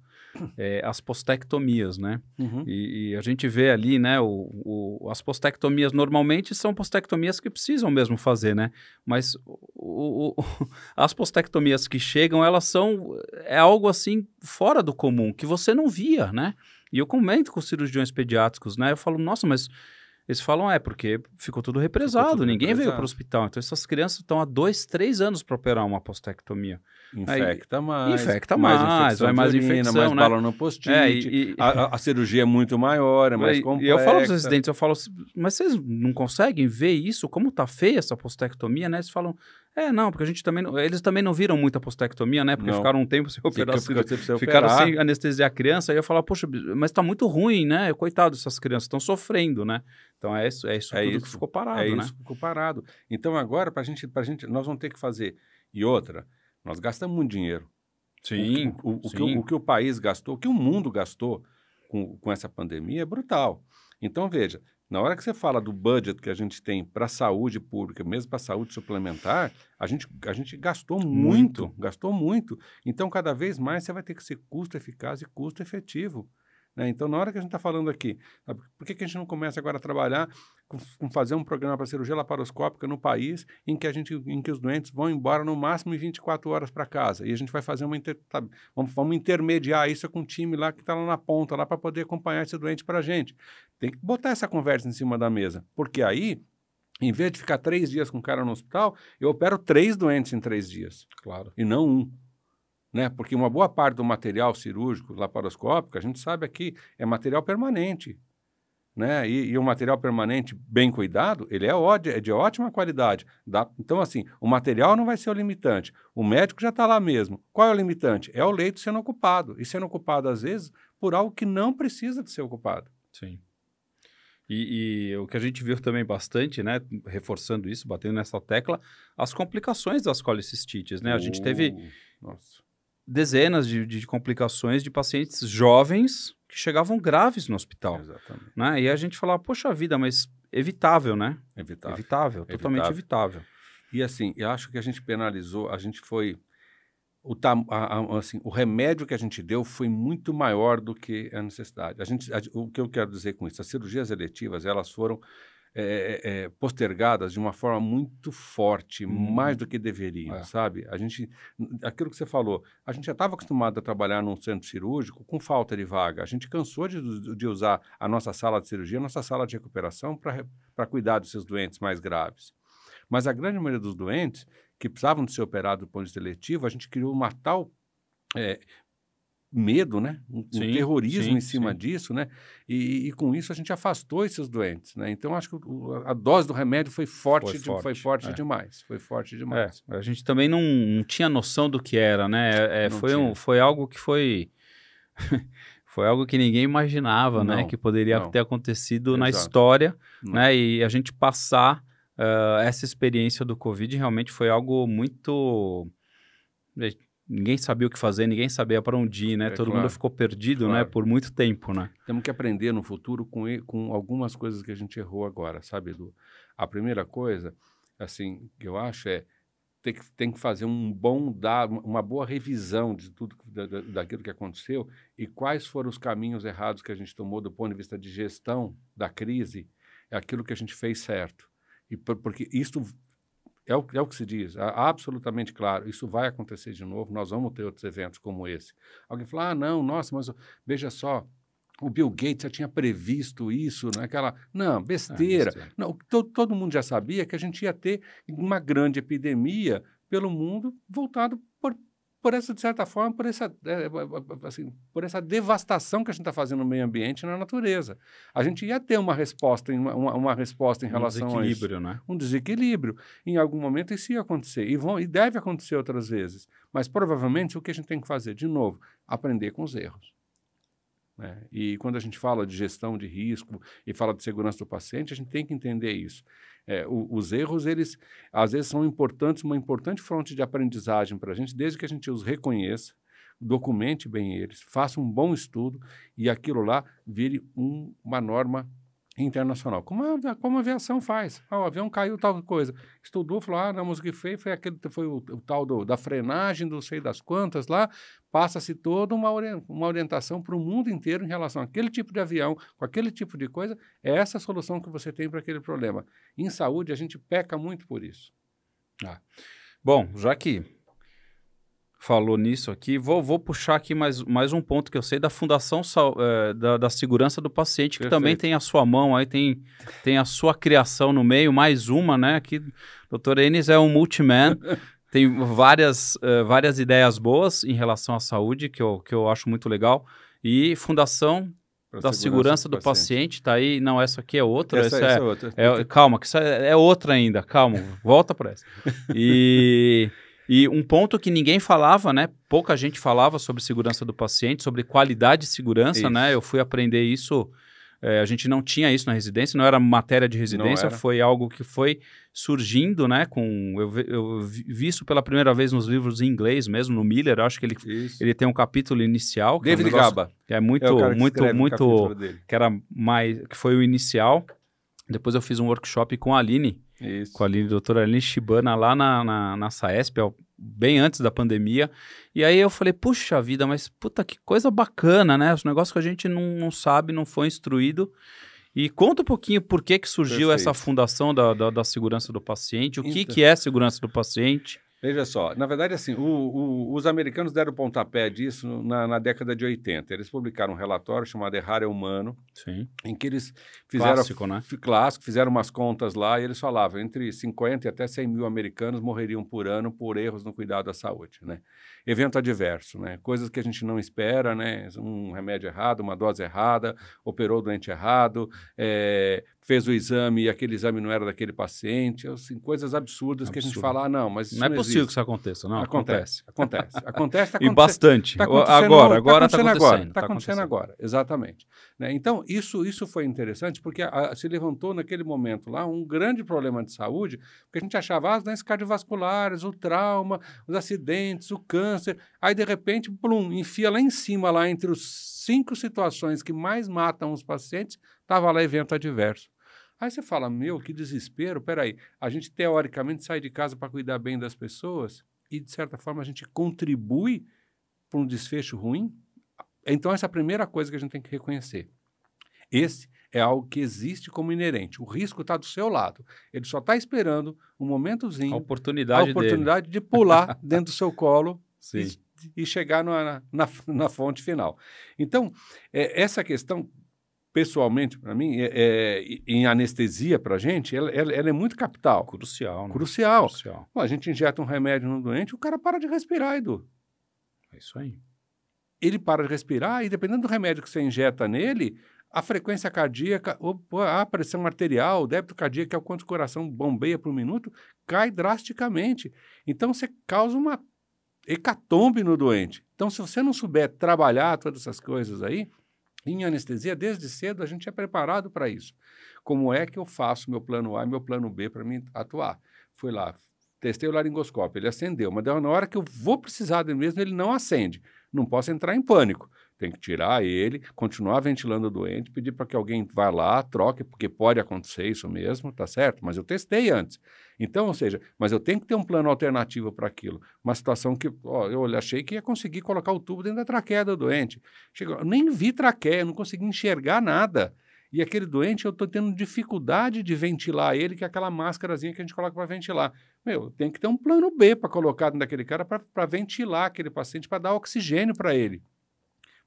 é, as postectomias, né? Uhum. E, e, a gente vê ali, né? O, o, as postectomias normalmente são postectomias que precisam mesmo fazer, né? Mas o, <laughs> as postectomias que chegam, elas são é algo assim fora do comum que você não via, né? E eu comento com os cirurgiões pediátricos, né? Eu falo, nossa, mas eles falam, é, porque ficou tudo represado, ficou tudo ninguém represado. veio para o hospital. Então, essas crianças estão há dois, três anos para operar uma postectomia. Infecta Aí, mais. Infecta mais, mais vai mais urina, infecção, mais né? bala no post é, e, e, a, a, cirurgia é muito maior, é mais complexa. E eu falo para os residentes, eu falo, mas vocês não conseguem ver isso? Como tá feia essa postectomia, né? Eles falam, é, não, porque a gente também. Eles também não viram muita postectomia, né? Porque não. ficaram um tempo sem operar. Fica, fica ficaram operar. sem anestesiar a criança. Aí eu falo, poxa, mas tá muito ruim, né? Coitado dessas crianças, estão sofrendo, né? Então é isso, é isso é tudo isso, que ficou parado, é né? isso que ficou parado. Então agora, pra gente, pra gente, nós vamos ter que fazer. E outra, nós gastamos muito dinheiro. Sim. O, o, o, sim. Que, o, que, o país gastou, o que o mundo gastou com, com essa pandemia é brutal. Então, veja, na hora que você fala do budget que a gente tem para a saúde pública, mesmo para a saúde suplementar, a gente, a gente gastou muito, muito, gastou muito. Então, cada vez mais você vai ter que ser custo eficaz e custo efetivo. Né? Então, na hora que a gente está falando aqui, sabe, por que, que a gente não começa agora a trabalhar com, fazer um programa para cirurgia laparoscópica no país em que, a gente, em que os doentes vão embora no máximo em 24 horas para casa? E a gente vai fazer uma. Inter, sabe, vamos, vamos intermediar isso com um time lá que está lá na ponta, lá para poder acompanhar esse doente para a gente. Tem que botar essa conversa em cima da mesa, porque aí em vez de ficar três dias com o cara no hospital, eu opero três doentes em três dias. Claro. E não um né? Porque uma boa parte do material cirúrgico laparoscópico, a gente sabe aqui, é material permanente. Né? E, e o material permanente bem cuidado, ele é, ó, é de ótima qualidade. Dá, então, assim, o material não vai ser o limitante. O médico já está lá mesmo. Qual é o limitante? É o leito sendo ocupado. E sendo ocupado, às vezes, por algo que não precisa de ser ocupado. Sim. E, e, o que a gente viu também bastante, né, reforçando isso, batendo nessa tecla, as complicações das colicistites, né? A gente teve uh, nossa dezenas de, de, complicações de pacientes jovens que chegavam graves no hospital. Exatamente. Né? E a gente falava, poxa vida, mas evitável, né? Evitável. Evitável, totalmente evitável. E assim, eu acho que a gente penalizou, a gente foi. O, a, a, assim, o remédio que a gente deu foi muito maior do que a necessidade. A gente, a, o que eu quero dizer com isso? As cirurgias eletivas, elas foram é, é, postergadas de uma forma muito forte, hum. mais do que deveriam, é. sabe? A gente, aquilo que você falou, a gente já estava acostumado a trabalhar num centro cirúrgico com falta de vaga. A gente cansou de, de usar a nossa sala de cirurgia, a nossa sala de recuperação para cuidar desses doentes mais graves. Mas a grande maioria dos doentes que precisavam de ser operados do ponto de vista eletivo, a gente criou uma tal é, medo, né? Um, sim, um terrorismo sim, em cima sim. disso, né? E, e, com isso a gente afastou esses doentes, né? Então acho que o, a dose do remédio foi forte, foi de, forte, foi forte é. demais, foi forte demais. É, a gente também não, não, tinha noção do que era, né? É, foi, um, foi algo que foi <laughs> foi algo que ninguém imaginava, né? não, né? Que poderia não. ter acontecido Exato. na história, né? E a gente passar uh, essa experiência do Covid realmente foi algo muito ninguém sabia o que fazer, ninguém sabia para onde ir, né? É, Todo claro. mundo ficou perdido, né, claro. né? Por muito tempo, né? Temos que aprender no futuro com, com algumas coisas que a gente errou agora, sabe, Edu? A primeira coisa, assim, que eu acho é tem que, tem que fazer um bom dado, uma boa revisão de tudo da, daquilo que aconteceu e quais foram os caminhos errados que a gente tomou do ponto de vista de gestão da crise, é aquilo que a gente fez certo. E por, porque isso é o, é o que se diz, é absolutamente claro, isso vai acontecer de novo, nós vamos ter outros eventos como esse. Alguém fala, ah, não, nossa, mas veja só, o Bill Gates já tinha previsto isso naquela. Não, besteira. É, besteira. Não, todo, todo mundo já sabia que a gente ia ter uma grande epidemia pelo mundo voltado por, por essa, de certa forma, por essa, é, é, é, assim, por essa devastação que a gente está fazendo no meio ambiente e na natureza. A gente ia ter uma resposta, uma, uma resposta em um relação a isso. Né? Um desequilíbrio. Em algum momento isso ia acontecer. E, vão, e deve acontecer outras vezes. Mas provavelmente o que a gente tem que fazer, de novo, aprender com os erros. Né? E quando a gente fala de gestão de risco e fala de segurança do paciente, a gente tem que entender isso. É, o, os erros, eles às vezes são importantes, uma importante fonte de aprendizagem para a gente, desde que a gente os reconheça, documente bem eles, faça um bom estudo e aquilo lá vire um, uma norma internacional, como a, como a aviação faz. Ah, o avião caiu, tal coisa. Estudou, falou, ah, não, mas o que fez foi, aquele, foi o, o tal do, da frenagem, não sei das quantas lá, passa-se toda uma, uma orientação para o mundo inteiro em relação àquele tipo de avião, com aquele tipo de coisa, é essa a solução que você tem para aquele problema. Em saúde, a gente peca muito por isso. Ah. Bom, já que falou nisso aqui, vou, vou puxar aqui mais, mais um ponto que eu sei da Fundação é, da, da, Segurança do Paciente, que também tem a sua mão aí, tem, tem a sua criação no meio, mais uma, né? Aqui, doutor Enes é um multiman, <laughs> tem várias, uh, várias ideias boas em relação à saúde, que eu, que eu acho muito legal, e Fundação da segurança, segurança do, do paciente. tá aí. Não, essa aqui é outra. Essa, essa, essa é, é, outra. É, calma, que essa é, é outra ainda. Calma, volta para essa. <laughs> E e um ponto que ninguém falava, né? Pouca gente falava sobre segurança do paciente, sobre qualidade de segurança, isso. né? Eu fui aprender isso. É, a gente não tinha isso na residência, não era matéria de residência, foi algo que foi surgindo, né? Com eu, eu, vi isso pela primeira vez nos livros em inglês mesmo, no Miller. Acho que ele, ele tem um capítulo inicial. Que David é um Gaba. Que é muito, é muito, muito. Que era mais. que foi o inicial. Depois eu fiz um workshop com a Aline isso. Com a Aline, doutora Aline Shibana lá na, na, na Saesp, bem antes da pandemia. E aí eu falei, puxa vida, mas puta que coisa bacana, né? Os negócios que a gente não, não sabe, não foi instruído. E conta um pouquinho por que, que surgiu Perfeito. essa fundação da, da, da, segurança do paciente, o então, que, que é segurança do paciente. Veja só, na verdade, assim, o, o, os americanos deram pontapé disso na, na, década de 80. Eles publicaram um relatório chamado Errar é Humano, Sim. em que eles fizeram... Clássico, né? Clássico, fizeram umas contas lá e eles falavam entre 50 e até 100 mil americanos morreriam por ano por erros no cuidado da saúde, né? Evento adverso, né? Coisas que a gente não espera, né? Um remédio errado, uma dose errada, operou o doente errado, é, fez o exame e aquele exame não era daquele paciente, assim, coisas absurdas Absurdo. que a gente fala, ah, não, mas não, não é possível existe. que isso aconteça, não? Acontece, acontece, acontece. <laughs> Tá e bastante. Tá agora, agora está acontecendo, agora. Está tá acontecendo agora, exatamente. Né? Então, isso, isso foi interessante porque a, se levantou naquele momento lá um grande problema de saúde, porque a gente achava ah, as doenças cardiovasculares, o trauma, os acidentes, o câncer, aí de repente, plum, enfia lá em cima, lá entre os cinco situações que mais matam os pacientes, estava lá evento adverso. Aí você fala, meu, que desespero, peraí, a gente teoricamente sai de casa para cuidar bem das pessoas e, de certa forma, a gente contribui para um desfecho ruim? Então, essa é a primeira coisa que a gente tem que reconhecer. Esse é algo que existe como inerente. O risco está do seu lado. Ele só está esperando um momentozinho, a oportunidade, a oportunidade de pular dentro do seu colo e, e, chegar na, na, na, fonte final. Então, é, essa questão pessoalmente, para mim, é, é, em anestesia para a gente, ela, ela, ela, é muito capital. Crucial. Né? Crucial. Crucial. a gente injeta um remédio no doente, o cara para de respirar, Edu. É isso aí. Ele para de respirar e, dependendo do remédio que você injeta nele, a frequência cardíaca, a pressão arterial, o débito cardíaco, que é o quanto o coração bombeia por minuto, cai drasticamente. Então, você causa uma hecatombe no doente. Então, se você não souber trabalhar todas essas coisas aí, em anestesia, desde cedo, a gente é preparado para isso. Como é que eu faço meu plano A e meu plano B para mim atuar? Fui lá, testei o laringoscópio, ele acendeu, mas na hora que eu vou precisar dele mesmo, ele não acende. Não posso entrar em pânico. Tem que tirar ele, continuar ventilando o doente, pedir para que alguém vá lá, troque, porque pode acontecer isso mesmo, tá certo? Mas eu testei antes. Então, ou seja, mas eu tenho que ter um plano alternativo para aquilo. Uma situação que ó, eu achei que ia conseguir colocar o tubo dentro da traqueia do doente. Chegou, nem vi traqueia, não consegui enxergar nada. E aquele doente, eu estou tendo dificuldade de ventilar ele, que é aquela máscarazinha que a gente coloca para ventilar. Meu, tem que ter um plano B para colocar dentro daquele cara para ventilar aquele paciente, para dar oxigênio para ele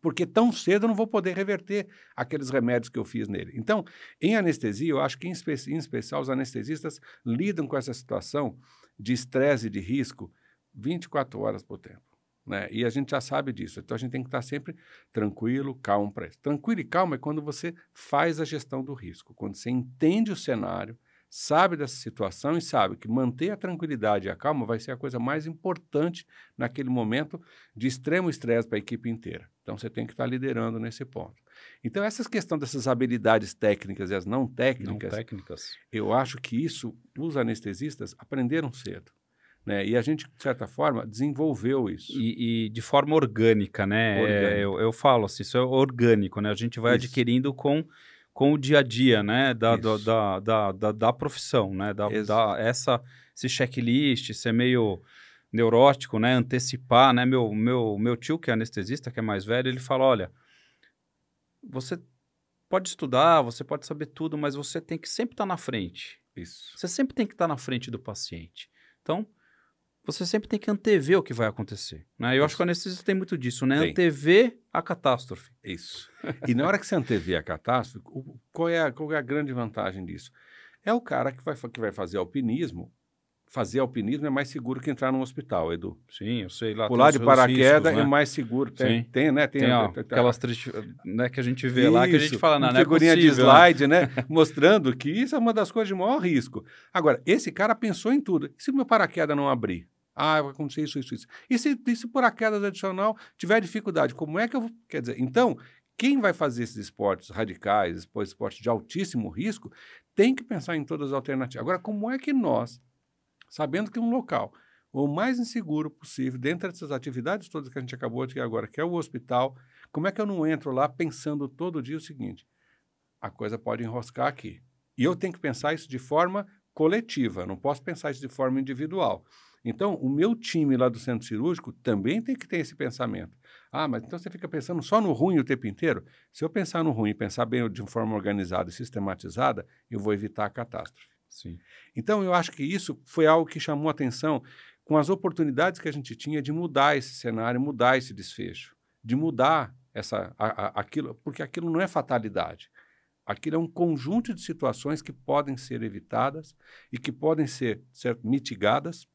porque tão cedo eu não vou poder reverter aqueles remédios que eu fiz nele. Então, em anestesia, eu acho que em, espe em especial os anestesistas lidam com essa situação de estresse e de risco 24 horas por tempo. Né? E a gente já sabe disso. Então a gente tem que estar sempre tranquilo, calmo para isso. Tranquilo e calmo é quando você faz a gestão do risco, quando você entende o cenário, sabe dessa situação e sabe que manter a tranquilidade e a calma vai ser a coisa mais importante naquele momento de extremo estresse para a equipe inteira. Então você tem que estar liderando nesse ponto. Então essas questões dessas habilidades técnicas e as não técnicas, não técnicas, eu acho que isso os anestesistas aprenderam cedo. Né? E a gente, de certa forma, desenvolveu isso. E, e de forma orgânica, né? É, eu, eu falo assim, isso é orgânico, né? A gente vai isso. adquirindo com, com o dia a dia, né? Da, da, da, da, da, da, profissão, né? Da, da, essa, esse checklist, ser meio neurótico, né? Antecipar, né? Meu, meu, meu tio, que é anestesista, que é mais velho, ele fala, olha, você pode estudar, você pode saber tudo, mas você tem que sempre estar tá na frente. Isso. Você sempre tem que estar tá na frente do paciente. Então, você sempre tem que antever o que vai acontecer. Né? Eu Isso. acho que a anestesia tem muito disso, né? Tem. Antever a catástrofe. Isso. e na hora que você antever a catástrofe, qual é a, qual é a grande vantagem disso? É o cara que vai, que vai fazer alpinismo. Fazer alpinismo é mais seguro que entrar num hospital, Edu. Sim, eu sei lá. Pular de paraquedas né? é mais seguro. Tem, Sim. tem né? Tem, tem ó, aquelas tristes, né, que a gente vê isso, lá que a gente fala, não é figurinha possível, de né? slide, né? <laughs> mostrando que isso é uma das coisas de maior risco. Agora, esse cara pensou em tudo. E se o meu paraquedas não abrir? Ah, vai acontecer isso, isso, isso. E se, e se por acaso adicional tiver dificuldade, como é que eu vou. Quer dizer, então, quem vai fazer esses esportes radicais, esportes de altíssimo risco, tem que pensar em todas as alternativas. Agora, como é que nós, sabendo que um local o mais inseguro possível, dentro dessas atividades todas que a gente acabou de agora, que é o hospital, como é que eu não entro lá pensando todo dia o seguinte: a coisa pode enroscar aqui. E eu tenho que pensar isso de forma coletiva, não posso pensar isso de forma individual. Então, o meu time lá do centro cirúrgico também tem que ter esse pensamento. Ah, mas então você fica pensando só no ruim o tempo inteiro? Se eu pensar no ruim e pensar bem de forma organizada e sistematizada, eu vou evitar a catástrofe. Sim. Então, eu acho que isso foi algo que chamou atenção com as oportunidades que a gente tinha de mudar esse cenário, mudar esse desfecho, de mudar essa, a, a, aquilo, porque aquilo não é fatalidade. Aquilo é um conjunto de situações que podem ser evitadas e que podem ser, ser mitigadas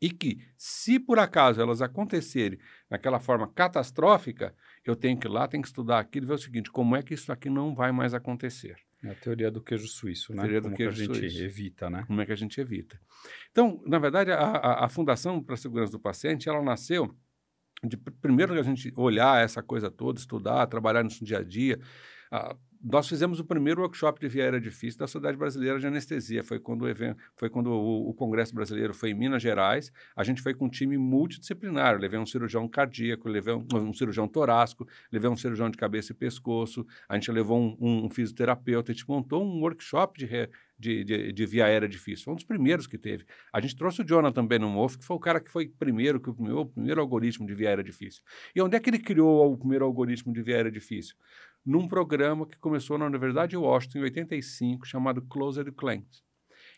e que, se por acaso elas acontecerem naquela forma catastrófica, eu tenho que ir lá, tenho que estudar aquilo e ver o seguinte: como é que isso aqui não vai mais acontecer? É a teoria do queijo suíço, né? A teoria como do queijo que a gente suíço. evita, né? Como é que a gente evita? Então, na verdade, a, a, a Fundação para a Segurança do Paciente, ela nasceu de primeiro a gente olhar essa coisa toda, estudar, trabalhar nisso no dia a dia. A, nós fizemos o primeiro workshop de via aérea difícil da Sociedade Brasileira de Anestesia. Foi quando o evento, foi quando o, o, Congresso Brasileiro foi em Minas Gerais. A gente foi com um time multidisciplinar. Levei um cirurgião cardíaco, levei um, um, cirurgião torácico, levei um cirurgião de cabeça e pescoço. A gente levou um, um fisioterapeuta. A gente montou um workshop de, re, de, de, de, via aérea difícil. Foi um dos primeiros que teve. A gente trouxe o Jonathan Benomoff, que foi o cara que foi primeiro, que o primeiro, o primeiro algoritmo de via aérea difícil. E onde é que ele criou o primeiro algoritmo de via aérea difícil? Num programa que começou na Universidade de Washington em 85, chamado Closed Claims.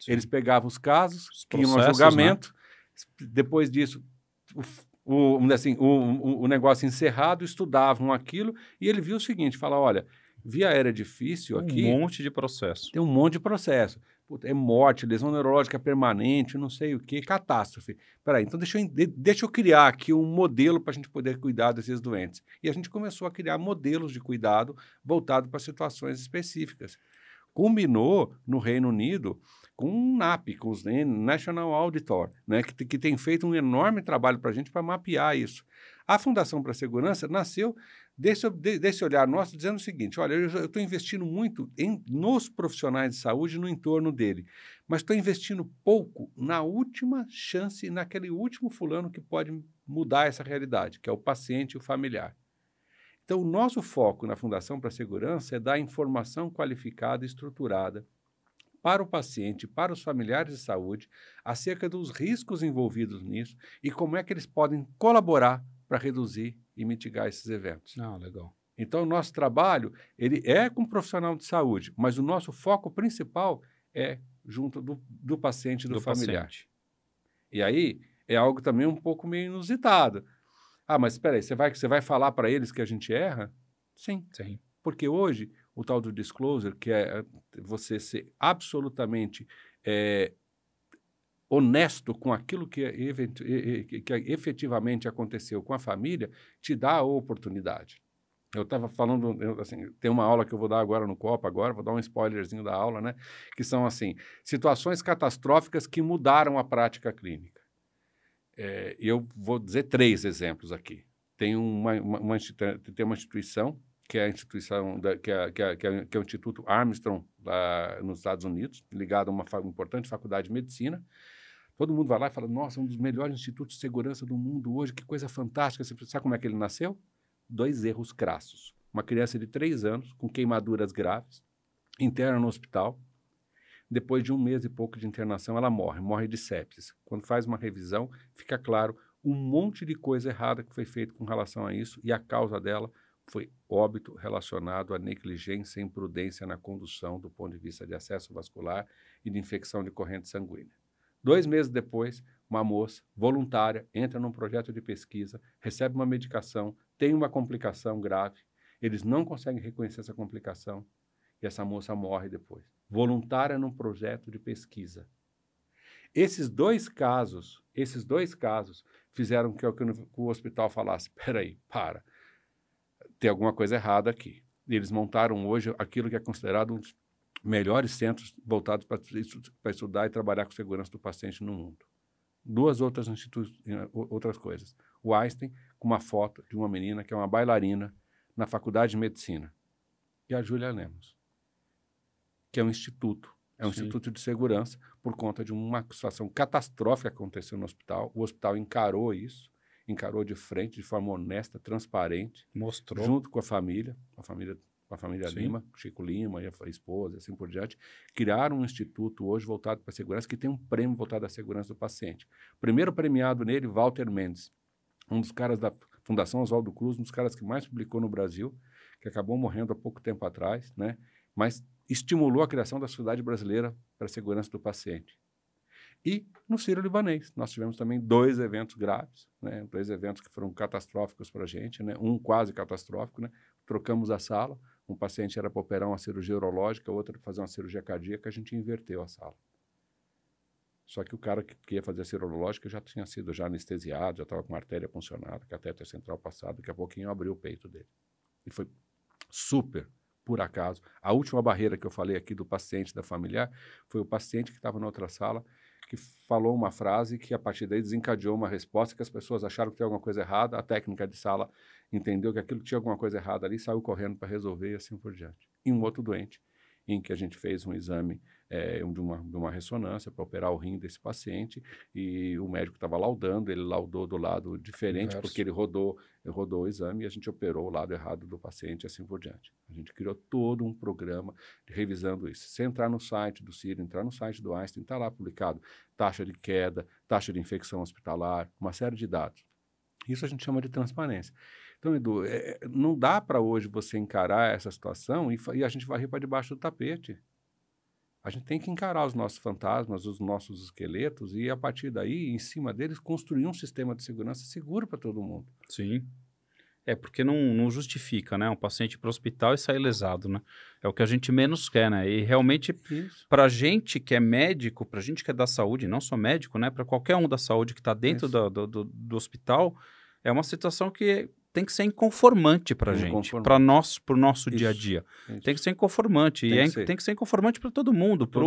Sim. Eles pegavam os casos, os que iam a julgamento, né? depois disso, o, o, assim, o, o, negócio encerrado, estudavam aquilo, e ele viu o seguinte, fala, olha, via aérea difícil aqui... Um monte de processo. Tem um monte de processo é morte, lesão neurológica permanente, não sei o que, catástrofe. Peraí, então deixa eu, deixa eu criar aqui um modelo para a gente poder cuidar desses doentes. E a gente começou a criar modelos de cuidado voltado para situações específicas. Culminou no Reino Unido com o NAP, com os National Auditor, né, que, que tem feito um enorme trabalho para a gente para mapear isso. A Fundação para a Segurança nasceu desse, desse olhar nosso, dizendo o seguinte: olha, eu estou investindo muito em, nos profissionais de saúde no entorno dele, mas estou investindo pouco na última chance, naquele último fulano que pode mudar essa realidade, que é o paciente e o familiar. Então, o nosso foco na Fundação para a Segurança é dar informação qualificada e estruturada para o paciente, para os familiares de saúde, acerca dos riscos envolvidos nisso e como é que eles podem colaborar para reduzir e mitigar esses eventos. Ah, legal. Então, o nosso trabalho ele é com profissional de saúde, mas o nosso foco principal é junto do, do paciente e do, do familiar. Paciente. E aí é algo também um pouco meio inusitado. Ah, mas espera aí, você vai, você vai falar para eles que a gente erra? Sim. Sim. Porque hoje, o tal do disclosure, que é você ser absolutamente é, honesto com aquilo que, que efetivamente aconteceu com a família, te dá a oportunidade. Eu estava falando, assim, tem uma aula que eu vou dar agora no Copa, agora, vou dar um spoilerzinho da aula, né? Que são, assim, situações catastróficas que mudaram a prática clínica. É, eu vou dizer três exemplos aqui. Tem uma, uma, uma, tem uma instituição, que é a instituição, da, que, é, que, é, que, é, que é o Instituto Armstrong, lá nos Estados Unidos, ligado a uma fa importante faculdade de medicina, Todo mundo vai lá e fala: Nossa, um dos melhores institutos de segurança do mundo hoje, que coisa fantástica. Você sabe como é que ele nasceu? Dois erros crassos. Uma criança de três anos, com queimaduras graves, interna no hospital. Depois de um mês e pouco de internação, ela morre, morre de sepsis. Quando faz uma revisão, fica claro um monte de coisa errada que foi feita com relação a isso, e a causa dela foi óbito relacionado à negligência e imprudência na condução do ponto de vista de acesso vascular e de infecção de corrente sanguínea. Dois meses depois, uma moça voluntária entra num projeto de pesquisa, recebe uma medicação, tem uma complicação grave, eles não conseguem reconhecer essa complicação e essa moça morre depois. Voluntária num projeto de pesquisa. Esses dois casos, esses dois casos fizeram que, o hospital falasse: <laughs> espera aí, para, tem alguma coisa errada aqui. Eles montaram hoje aquilo que é considerado um dos melhores centros voltados para estudar e trabalhar com segurança do paciente no mundo. Duas outras outras coisas. O Einstein, com uma foto de uma menina que é uma bailarina na Faculdade de Medicina. E a Júlia Lemos, que é um instituto é um Sim. instituto de segurança por conta de uma situação catastrófica que aconteceu no hospital. O hospital encarou isso, encarou de frente, de forma honesta, transparente. Mostrou. Junto com a família, a família, a família Lima, Chico Lima e a esposa, assim por diante. Criaram um instituto hoje voltado para a segurança, que tem um prêmio voltado à segurança do paciente. Primeiro premiado nele, Walter Mendes, um dos caras da Fundação Oswaldo Cruz, um dos caras que mais publicou no Brasil, que acabou morrendo há pouco tempo atrás, né? Mas estimulou a criação da Sociedade Brasileira para a Segurança do Paciente. E no Sírio-Libanês, nós tivemos também dois eventos graves, né? dois eventos que foram catastróficos para a gente, né? um quase catastrófico. Né? Trocamos a sala, um paciente era para operar uma cirurgia urológica, outro para fazer uma cirurgia cardíaca, a gente inverteu a sala. Só que o cara que ia fazer a cirurgia já tinha sido já anestesiado, já estava com a artéria funcionada, catéter central passado, daqui a pouquinho abriu o peito dele. E foi super por acaso. A última barreira que eu falei aqui do paciente, da familiar, foi o paciente que estava na outra sala, que falou uma frase que a partir daí desencadeou uma resposta que as pessoas acharam que tinha alguma coisa errada, a técnica de sala entendeu que aquilo tinha alguma coisa errada ali, saiu correndo para resolver e assim por diante. E um outro doente, em que a gente fez um exame é, de, uma, de uma ressonância para operar o rim desse paciente e o médico estava laudando, ele laudou do lado diferente Inverso. porque ele rodou, ele rodou o exame e a gente operou o lado errado do paciente e assim por diante. A gente criou todo um programa revisando isso. Se entrar no site do Ciro, entrar no site do Einstein, está lá publicado taxa de queda, taxa de infecção hospitalar, uma série de dados. Isso a gente chama de transparência. Então, Edu, é, não dá para hoje você encarar essa situação e, e a gente varrer para debaixo do tapete. A gente tem que encarar os nossos fantasmas, os nossos esqueletos e, a partir daí, em cima deles, construir um sistema de segurança seguro para todo mundo. Sim. É porque não, não justifica, né? Um paciente para o hospital e sair lesado, né? É o que a gente menos quer, né? E realmente, para a gente que é médico, para a gente que é da saúde, não só médico, né? Para qualquer um da saúde que está dentro do, do, do hospital, é uma situação que tem que ser inconformante para a gente, para nós, para o nosso isso, dia a dia. Isso. Tem que ser inconformante. Tem e é, tem que ser inconformante para todo mundo. Para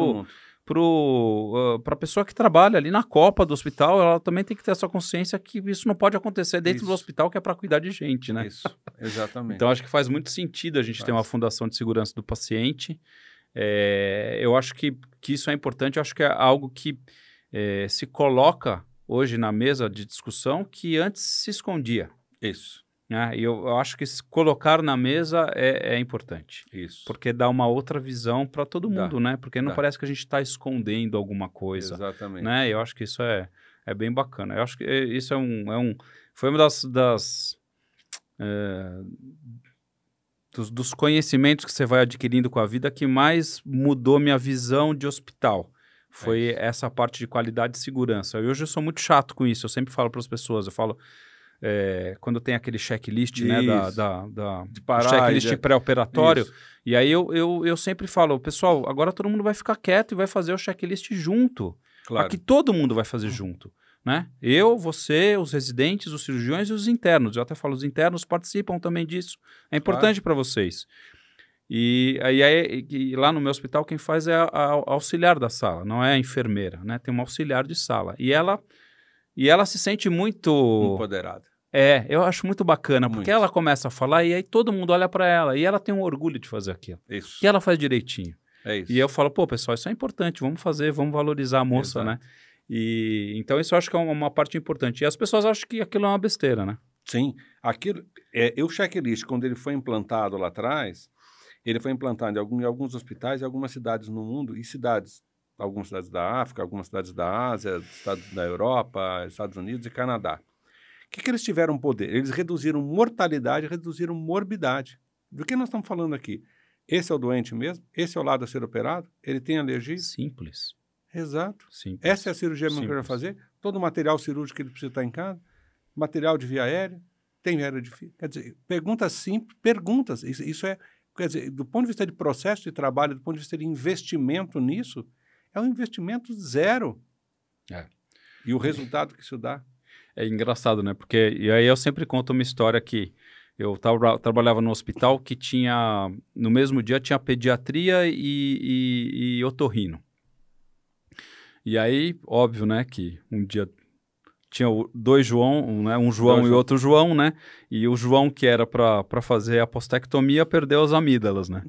uh, a pessoa que trabalha ali na copa do hospital, ela também tem que ter essa consciência que isso não pode acontecer dentro isso. do hospital, que é para cuidar de gente, né? Isso, exatamente. então, acho que faz muito sentido a gente faz. ter uma fundação de segurança do paciente. É, eu acho que, que isso é importante, eu acho que é algo que é, se coloca hoje na mesa de discussão que antes se escondia. Isso. Né? E eu, eu, acho que colocar na mesa é, é, importante. Isso. Porque dá uma outra visão para todo mundo, dá. né? Porque não dá. parece que a gente está escondendo alguma coisa. Exatamente. Né? Eu acho que isso é, é bem bacana. Eu acho que isso é um. É um foi uma das. das é, dos, dos conhecimentos que você vai adquirindo com a vida que mais mudou minha visão de hospital foi é essa parte de qualidade e segurança. E hoje eu sou muito chato com isso. Eu sempre falo para as pessoas, eu falo, é, quando tem aquele checklist, Isso. né, da, da, da de parar, checklist de... pré-operatório. E aí eu, eu, eu sempre falo, pessoal, agora todo mundo vai ficar quieto e vai fazer o checklist junto. Claro. Aqui todo mundo vai fazer junto. Né? Eu, você, os residentes, os cirurgiões e os internos. Eu até falo, os internos participam também disso. É importante claro. para vocês. E aí, aí e lá no meu hospital, quem faz é a, a, auxiliar da sala, não é a enfermeira, né? Tem uma auxiliar de sala. E ela, e ela se sente muito empoderada. É, eu acho muito bacana, muito. porque ela começa a falar e aí todo mundo olha para ela e ela tem um orgulho de fazer aquilo. Isso. E ela faz direitinho. É isso. E eu falo, pô, pessoal, isso é importante, vamos fazer, vamos valorizar a moça, Exato. né? E então isso eu acho que é uma parte importante. E as pessoas acham que aquilo é uma besteira, né? Sim, aquilo, é, o checklist, quando ele foi implantado lá atrás, ele foi implantado em, algum, em alguns hospitais e algumas cidades no mundo, e cidades, algumas cidades da África, algumas cidades da Ásia, estados da Europa, Estados Unidos e Canadá. O que, que eles tiveram poder? Eles reduziram mortalidade, reduziram morbidade. Do que nós estamos falando aqui? Esse é o doente mesmo? Esse é o lado a ser operado? Ele tem alergia? Simples. Exato. Simples. Essa é a cirurgia mesmo que ele vai fazer? Todo o material cirúrgico que ele precisa estar em casa? material de via aérea, tem via aérea de fio. Quer dizer, perguntas simples, perguntas. Isso, isso, é, quer dizer, do ponto de vista de processo de trabalho, do ponto de vista de investimento nisso, é um investimento zero. É. E o resultado que isso dá. É engraçado, né? Porque, e aí eu sempre conto uma história que eu tra trabalhava no hospital que tinha, no mesmo dia, tinha pediatria e, e, e otorrino. E aí, óbvio, né, que um dia tinha dois João, né, um João dois e outro João, né? E o João que era para fazer a postectomia perdeu as amígdalas, né?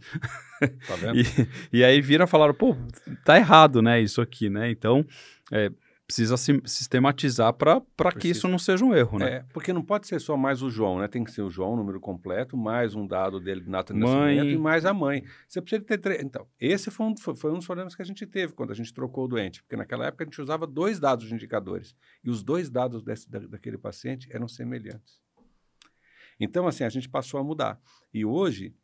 Tá <laughs> vendo? e, e aí viram e falaram, pô, tá errado, né, isso aqui, né? Então, é, precisa se, sistematizar para que isso não seja um erro, né? É, porque não pode ser só mais o João, né? Tem que ser o João, número completo, mais um dado dele de nata de mãe. nascimento e mais a mãe. Você precisa ter três. Então, esse foi um, foi um dos problemas que a gente teve quando a gente trocou o doente, porque naquela época a gente usava dois dados de indicadores e os dois dados desse, da, daquele paciente eram semelhantes. Então, assim, a gente passou a mudar. E hoje,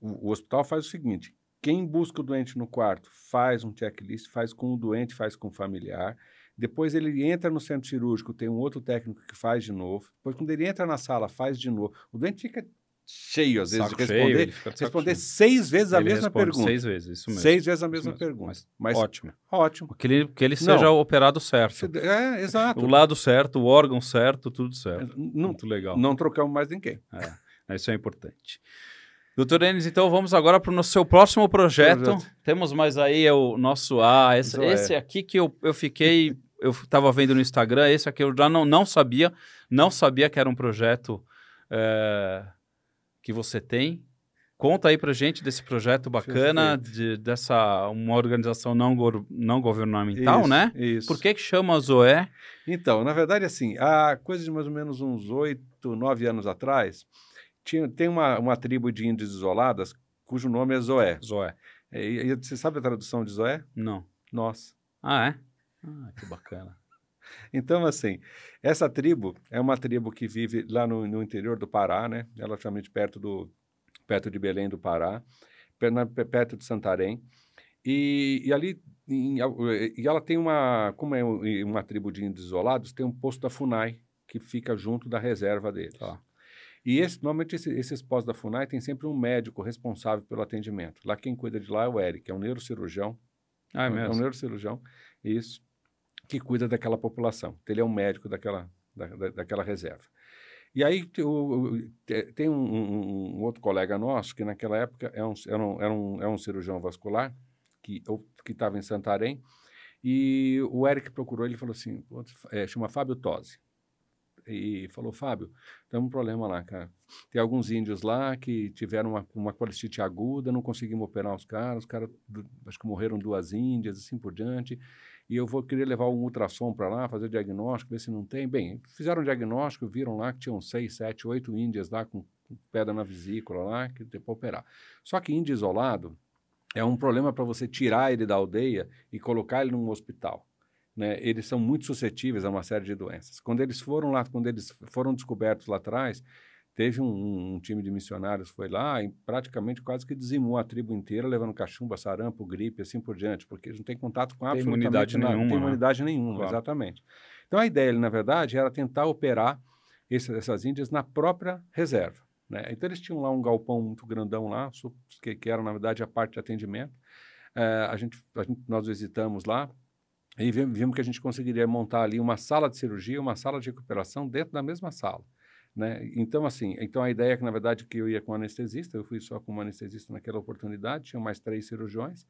o, o hospital faz o seguinte: quem busca o doente no quarto faz um checklist, faz com o doente, faz com o familiar. Depois ele entra no centro cirúrgico, tem um outro técnico que faz de novo. Depois, quando ele entra na sala, faz de novo. O doente fica cheio, às vezes, saco de responder, cheio, responder seis vezes a ele mesma pergunta. Seis vezes, isso mesmo. Seis vezes a mesma pergunta. Mas, Mas, ótimo. Ótimo. Que ele, que ele seja Não. operado certo. É, exato. O lado certo, o órgão certo, tudo certo. Não, Muito legal. não trocamos mais ninguém. É, isso é importante. Doutor Enes, então vamos agora para o seu próximo projeto. Projeto. Temos mais aí o nosso Ah, esse, esse aqui que eu, eu fiquei, eu estava vendo no Instagram, esse aqui eu já não, não sabia, não sabia que era um projeto é, que você tem. Conta aí pra gente desse projeto bacana, de, dessa uma organização não, gor- não governamental, Isso, né? Isso. Por que que chama Zoé? Então, na verdade, assim, há coisa de mais ou menos uns oito, nove anos atrás, tinha, tem uma, uma tribo de índios isoladas cujo nome é Zoé. Zoé. E, e você sabe a tradução de Zoé? Não. Nós. Ah, é? Ah, que bacana. <laughs> Então, assim, essa tribo é uma tribo que vive lá no, no interior do Pará, né? Relativamente perto, do, perto de Belém do Pará, perto de Santarém. E, e ali, e ela tem uma, como é um- uma tribo de índios isolados, tem um posto da FUNAI que fica junto da reserva deles. Tá. E esse, normalmente esse- esses postos da FUNAI tem sempre um médico responsável pelo atendimento. Lá quem cuida de lá é o Eric, é um neurocirurgião, Ah, é é um mesmo? neurocirurgião, isso, que cuida daquela população. Ele é um médico daquela, da, da- daquela reserva. E aí o- o- te- tem um, um- um outro colega nosso que naquela época é um, era, um, era, um, é um cirurgião vascular que estava em Santarém e o Eric procurou ele falou assim, "Putz, é, chama Fábio Tosi. E falou, Fábio, tem um problema lá, cara. Tem alguns índios lá que tiveram uma, uma colicite aguda, não conseguimos operar os caras, os caras, acho que morreram duas índias, assim por diante, e eu vou querer levar um ultrassom para lá, fazer o diagnóstico, ver se não tem. Bem, fizeram o diagnóstico, viram lá que tinham seis, sete, oito índias lá com, com pedra na vesícula lá, que tem para operar. Só que índio isolado é um problema para você tirar ele da aldeia e colocar ele num hospital né, eles são muito suscetíveis a uma série de doenças. Quando eles foram lá, quando eles foram descobertos lá atrás, teve um, um- time de missionários foi lá e praticamente quase que dizimou a tribo inteira, levando cachumba, sarampo, gripe, assim por diante, porque eles não têm contato com Tem absolutamente imunidade nada, não nenhuma, tem né? imunidade nenhuma, Claro. exatamente. Então a ideia, na verdade, era tentar operar esse- essas índias na própria reserva. Né? Então eles tinham lá um galpão muito grandão lá, que, que era na verdade a parte de atendimento. Eh, a gente, a gente- nós visitamos lá, e vimos, que a gente conseguiria montar ali uma sala de cirurgia, uma sala de recuperação dentro da mesma sala. Né? Então, assim, então a ideia é que, na verdade, que eu ia com anestesista, eu fui só com um anestesista naquela oportunidade, tinha mais três cirurgiões,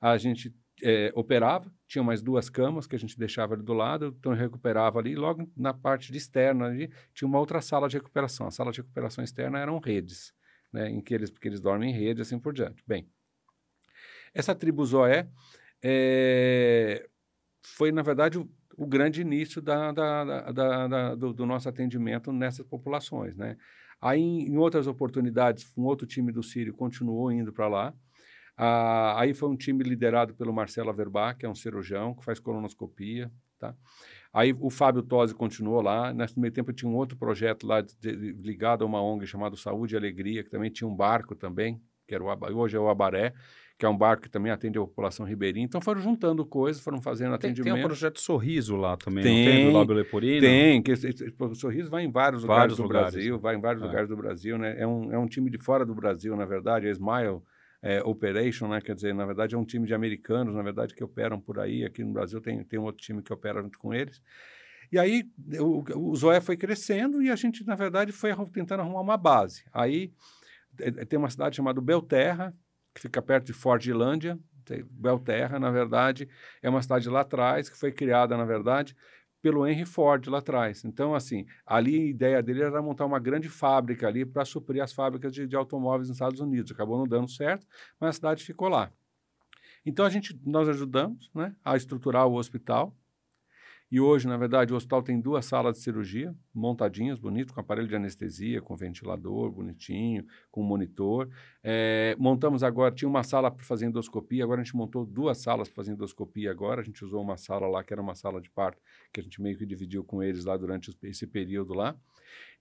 a gente eh, operava, tinha mais duas camas que a gente deixava ali do lado, então eu recuperava ali, logo na parte externa ali, tinha uma outra sala de recuperação. A sala de recuperação externa eram redes, né, em que eles, porque eles dormem em rede, assim por diante. Bem, essa tribo Zoé, eh, foi, na verdade, o, o grande início da, da, da, da do, do, nosso atendimento nessas populações. Né? Aí, em, outras oportunidades, um outro time do Sírio continuou indo para lá. Ah, aí foi um time liderado pelo Marcelo Averbach, que é um cirurgião, que faz colonoscopia. Tá? Aí o Fábio Tosi continuou lá. Nesse meio tempo tinha um outro projeto lá de, de, ligado a uma ONG chamado Saúde e Alegria, que também tinha um barco também, que era o, hoje é o Abaré, que é um barco que também atende a população ribeirinha. Então foram juntando coisas, foram fazendo tem, atendimento. Tem o um projeto Sorriso lá também, tem, não tem? Do Lábio Leporino? Tem, que o Sorriso vai em vários, vários lugares do lugares, Brasil, vai em vários é. lugares do Brasil, né? É um, é um time de fora do Brasil, na verdade, a Smile é, Operation, né? Quer dizer, na verdade é um time de americanos, na verdade, que operam por aí. Aqui no Brasil tem, tem um outro time que opera junto com eles. E aí o, o Zoé foi crescendo e a gente, na verdade, foi tentando arrumar uma base. Aí tem uma cidade chamada Belterra, que fica perto de Fordilândia. Belterra, na verdade, é uma cidade lá atrás, que foi criada, na verdade, pelo Henry Ford lá atrás. Então, assim, ali a ideia dele era montar uma grande fábrica ali para suprir as fábricas de, de, automóveis nos Estados Unidos. Acabou não dando certo, mas a cidade ficou lá. Então, a gente, nós ajudamos né, a estruturar o hospital. E hoje, na verdade, o hospital tem duas salas de cirurgia, montadinhas, bonito, com aparelho de anestesia, com ventilador, bonitinho, com monitor. É, montamos agora, tinha uma sala para fazer endoscopia, agora a gente montou duas salas para fazer endoscopia agora. A gente usou uma sala lá, que era uma sala de parto, que a gente meio que dividiu com eles lá durante esse período lá.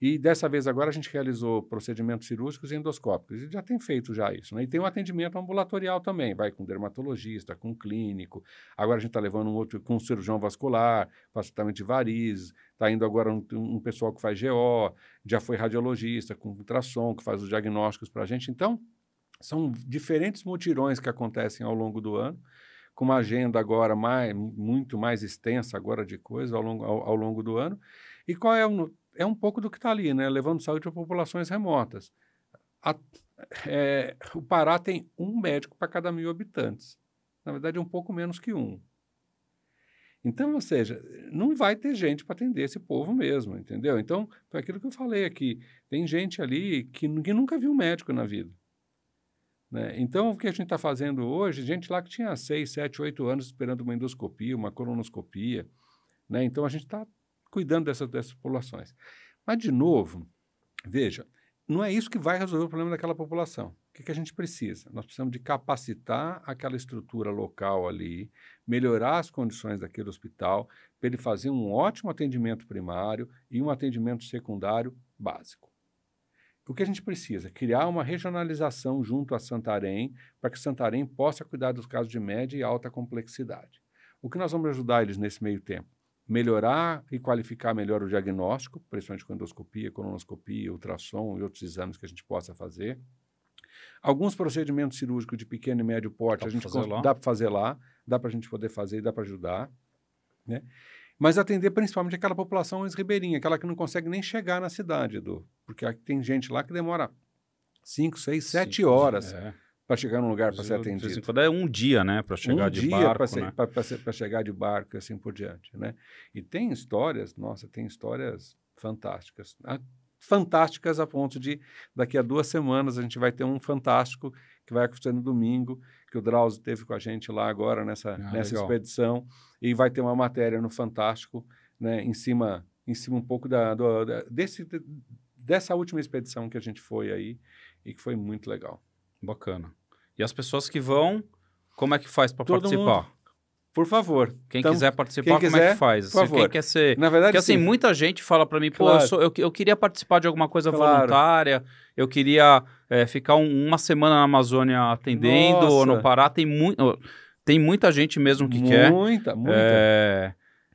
E dessa vez agora a gente realizou procedimentos cirúrgicos e endoscópicos. E já tem feito já isso. Né? E tem um atendimento ambulatorial também, vai com dermatologista, com clínico. Agora a gente está levando um outro com um cirurgião vascular, faz tratamento de varizes. Está indo agora um, um, pessoal que faz GO, já foi radiologista, com ultrassom, que faz os diagnósticos para a gente. Então, são diferentes mutirões que acontecem ao longo do ano com uma agenda agora mais, muito mais extensa agora de coisas ao longo, ao, ao longo do ano. E qual é o, é um pouco do que está ali, né? levando saúde a populações remotas. A, é, o Pará tem um médico para cada mil habitantes. Na verdade, é um pouco menos que um. Então, ou seja, não vai ter gente para atender esse povo mesmo, entendeu? Então, foi aquilo que eu falei aqui. Tem gente ali que, que nunca viu um médico na vida. Né? Então, o que a gente está fazendo hoje, gente lá que tinha 6, 7, 8 anos esperando uma endoscopia, uma colonoscopia. Né? Então, a gente está cuidando dessas, dessas populações. Mas, de novo, veja, não é isso que vai resolver o problema daquela população. O que, que a gente precisa? Nós precisamos de capacitar aquela estrutura local ali, melhorar as condições daquele hospital, para ele fazer um ótimo atendimento primário e um atendimento secundário básico. O que a gente precisa? Criar uma regionalização junto a Santarém, para que Santarém possa cuidar dos casos de média e alta complexidade. O que nós vamos ajudar eles nesse meio tempo? melhorar e qualificar melhor o diagnóstico, principalmente com endoscopia, colonoscopia, ultrassom e outros exames que a gente possa fazer. Alguns procedimentos cirúrgicos de pequeno e médio porte, dá a gente dá para fazer lá, dá para a gente poder fazer e dá para ajudar. Né? Mas atender principalmente aquela população ribeirinha, aquela que não consegue nem chegar na cidade, Edu. Porque tem gente lá que demora 5, 6, 7 horas. É para chegar num lugar para ser atendido. Quando é um dia, né, para chegar um de barco, né? para chegar de barco e assim por diante, né? E tem histórias, nossa, tem histórias fantásticas, né? Fantásticas a ponto de daqui a duas semanas a gente vai ter um fantástico que vai acontecer no domingo, que o Drauzio teve com a gente lá agora nessa, ah, nessa expedição e vai ter uma matéria no Fantástico, né, em cima em cima um pouco da, do, da desse dessa última expedição que a gente foi aí e que foi muito legal. Bacana. E as pessoas que vão, como é que faz para participar? Mundo. Por favor. Quem então, quiser participar, quem como é que faz? Por favor. Quem quer ser. Na verdade, Porque assim, sim. muita gente fala para mim, pô, eu, sou, eu, eu, queria participar de alguma coisa claro. voluntária, eu queria é, ficar um, uma semana na Amazônia atendendo, Nossa. ou no Pará. Tem, mu tem muita gente mesmo que muita, quer. Muita, muita. É,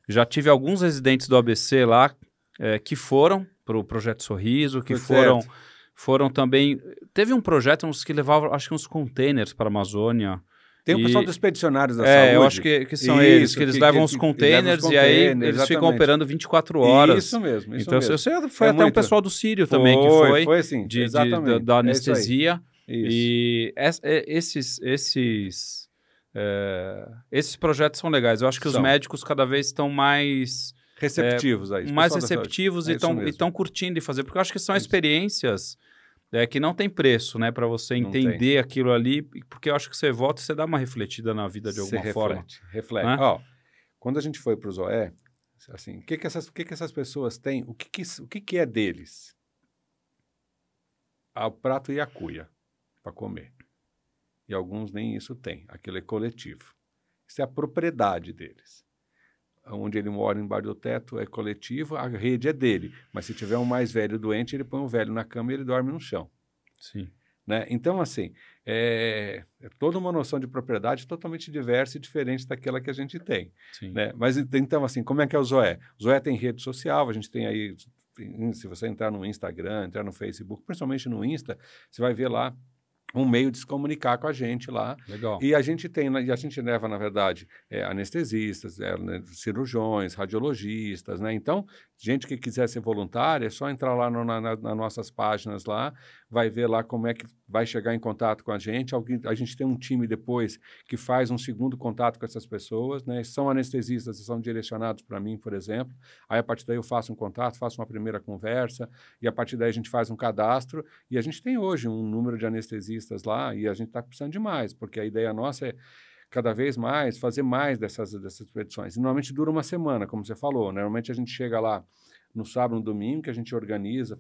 já tive alguns residentes do ABC lá é, que foram para o Projeto Sorriso, que Foi foram. Certo foram também. Teve um projeto uns que levavam, acho que uns containers para a Amazônia. Tem o e... pessoal dos expedicionários da é, saúde. eu acho que, que são Isso, eles, que eles que, levam que, os containers e aí eles exatamente. ficam operando 24 horas. Isso mesmo. Isso então, mesmo. Você foi é até muito. um pessoal do Sírio foi, também que foi. Foi sim, de, exatamente. De, da, da, anestesia. É isso. E es, esses, esses, é, esses projetos são legais. Eu acho que são. os médicos cada vez estão mais receptivos é, a isso. Mais receptivos e estão curtindo de fazer, porque eu acho que são é experiências é que não tem preço, né, para você entender aquilo ali, porque eu acho que você volta e você dá uma refletida na vida de alguma você forma. Reflete, reflete. Ó, Quando a gente foi para o Zoé, assim, o que que essas, o que que essas pessoas têm? O que que, o que que é deles? Ah, o prato e a cuia para comer. E alguns nem isso têm. Aquilo é coletivo. Isso é a propriedade deles. Onde ele mora embaixo do teto é coletivo, a rede é dele. Mas se tiver um mais velho doente, ele põe o velho na cama e ele dorme no chão. Sim. Né? Então, assim, é, é, toda uma noção de propriedade totalmente diversa e diferente daquela que a gente tem. Sim. Né? Mas, então, assim, como é que é o Zoé? O Zoé tem rede social, a gente tem aí, se você entrar no Instagram, entrar no Facebook, principalmente no Insta, você vai ver lá um meio de se comunicar com a gente lá. Legal. E a gente tem, e a gente leva, na verdade, é, anestesistas, é, né, cirurgiões, radiologistas, né? Então, gente que quiser ser voluntária, é só entrar lá no, na, na, nas nossas páginas lá, vai ver lá como é que vai chegar em contato com a gente. Alguém, a gente tem um time depois que faz um segundo contato com essas pessoas, né? São anestesistas são direcionados para mim, por exemplo. Aí, a partir daí, eu faço um contato, faço uma primeira conversa, e a partir daí a gente faz um cadastro. E a gente tem hoje um número de anestesistas lá, e a gente está precisando de mais, porque a ideia nossa é cada vez mais, fazer mais dessas, dessas expedições. E normalmente dura uma semana, como você falou. Né? Normalmente a gente chega lá no sábado, no domingo, que a gente organiza,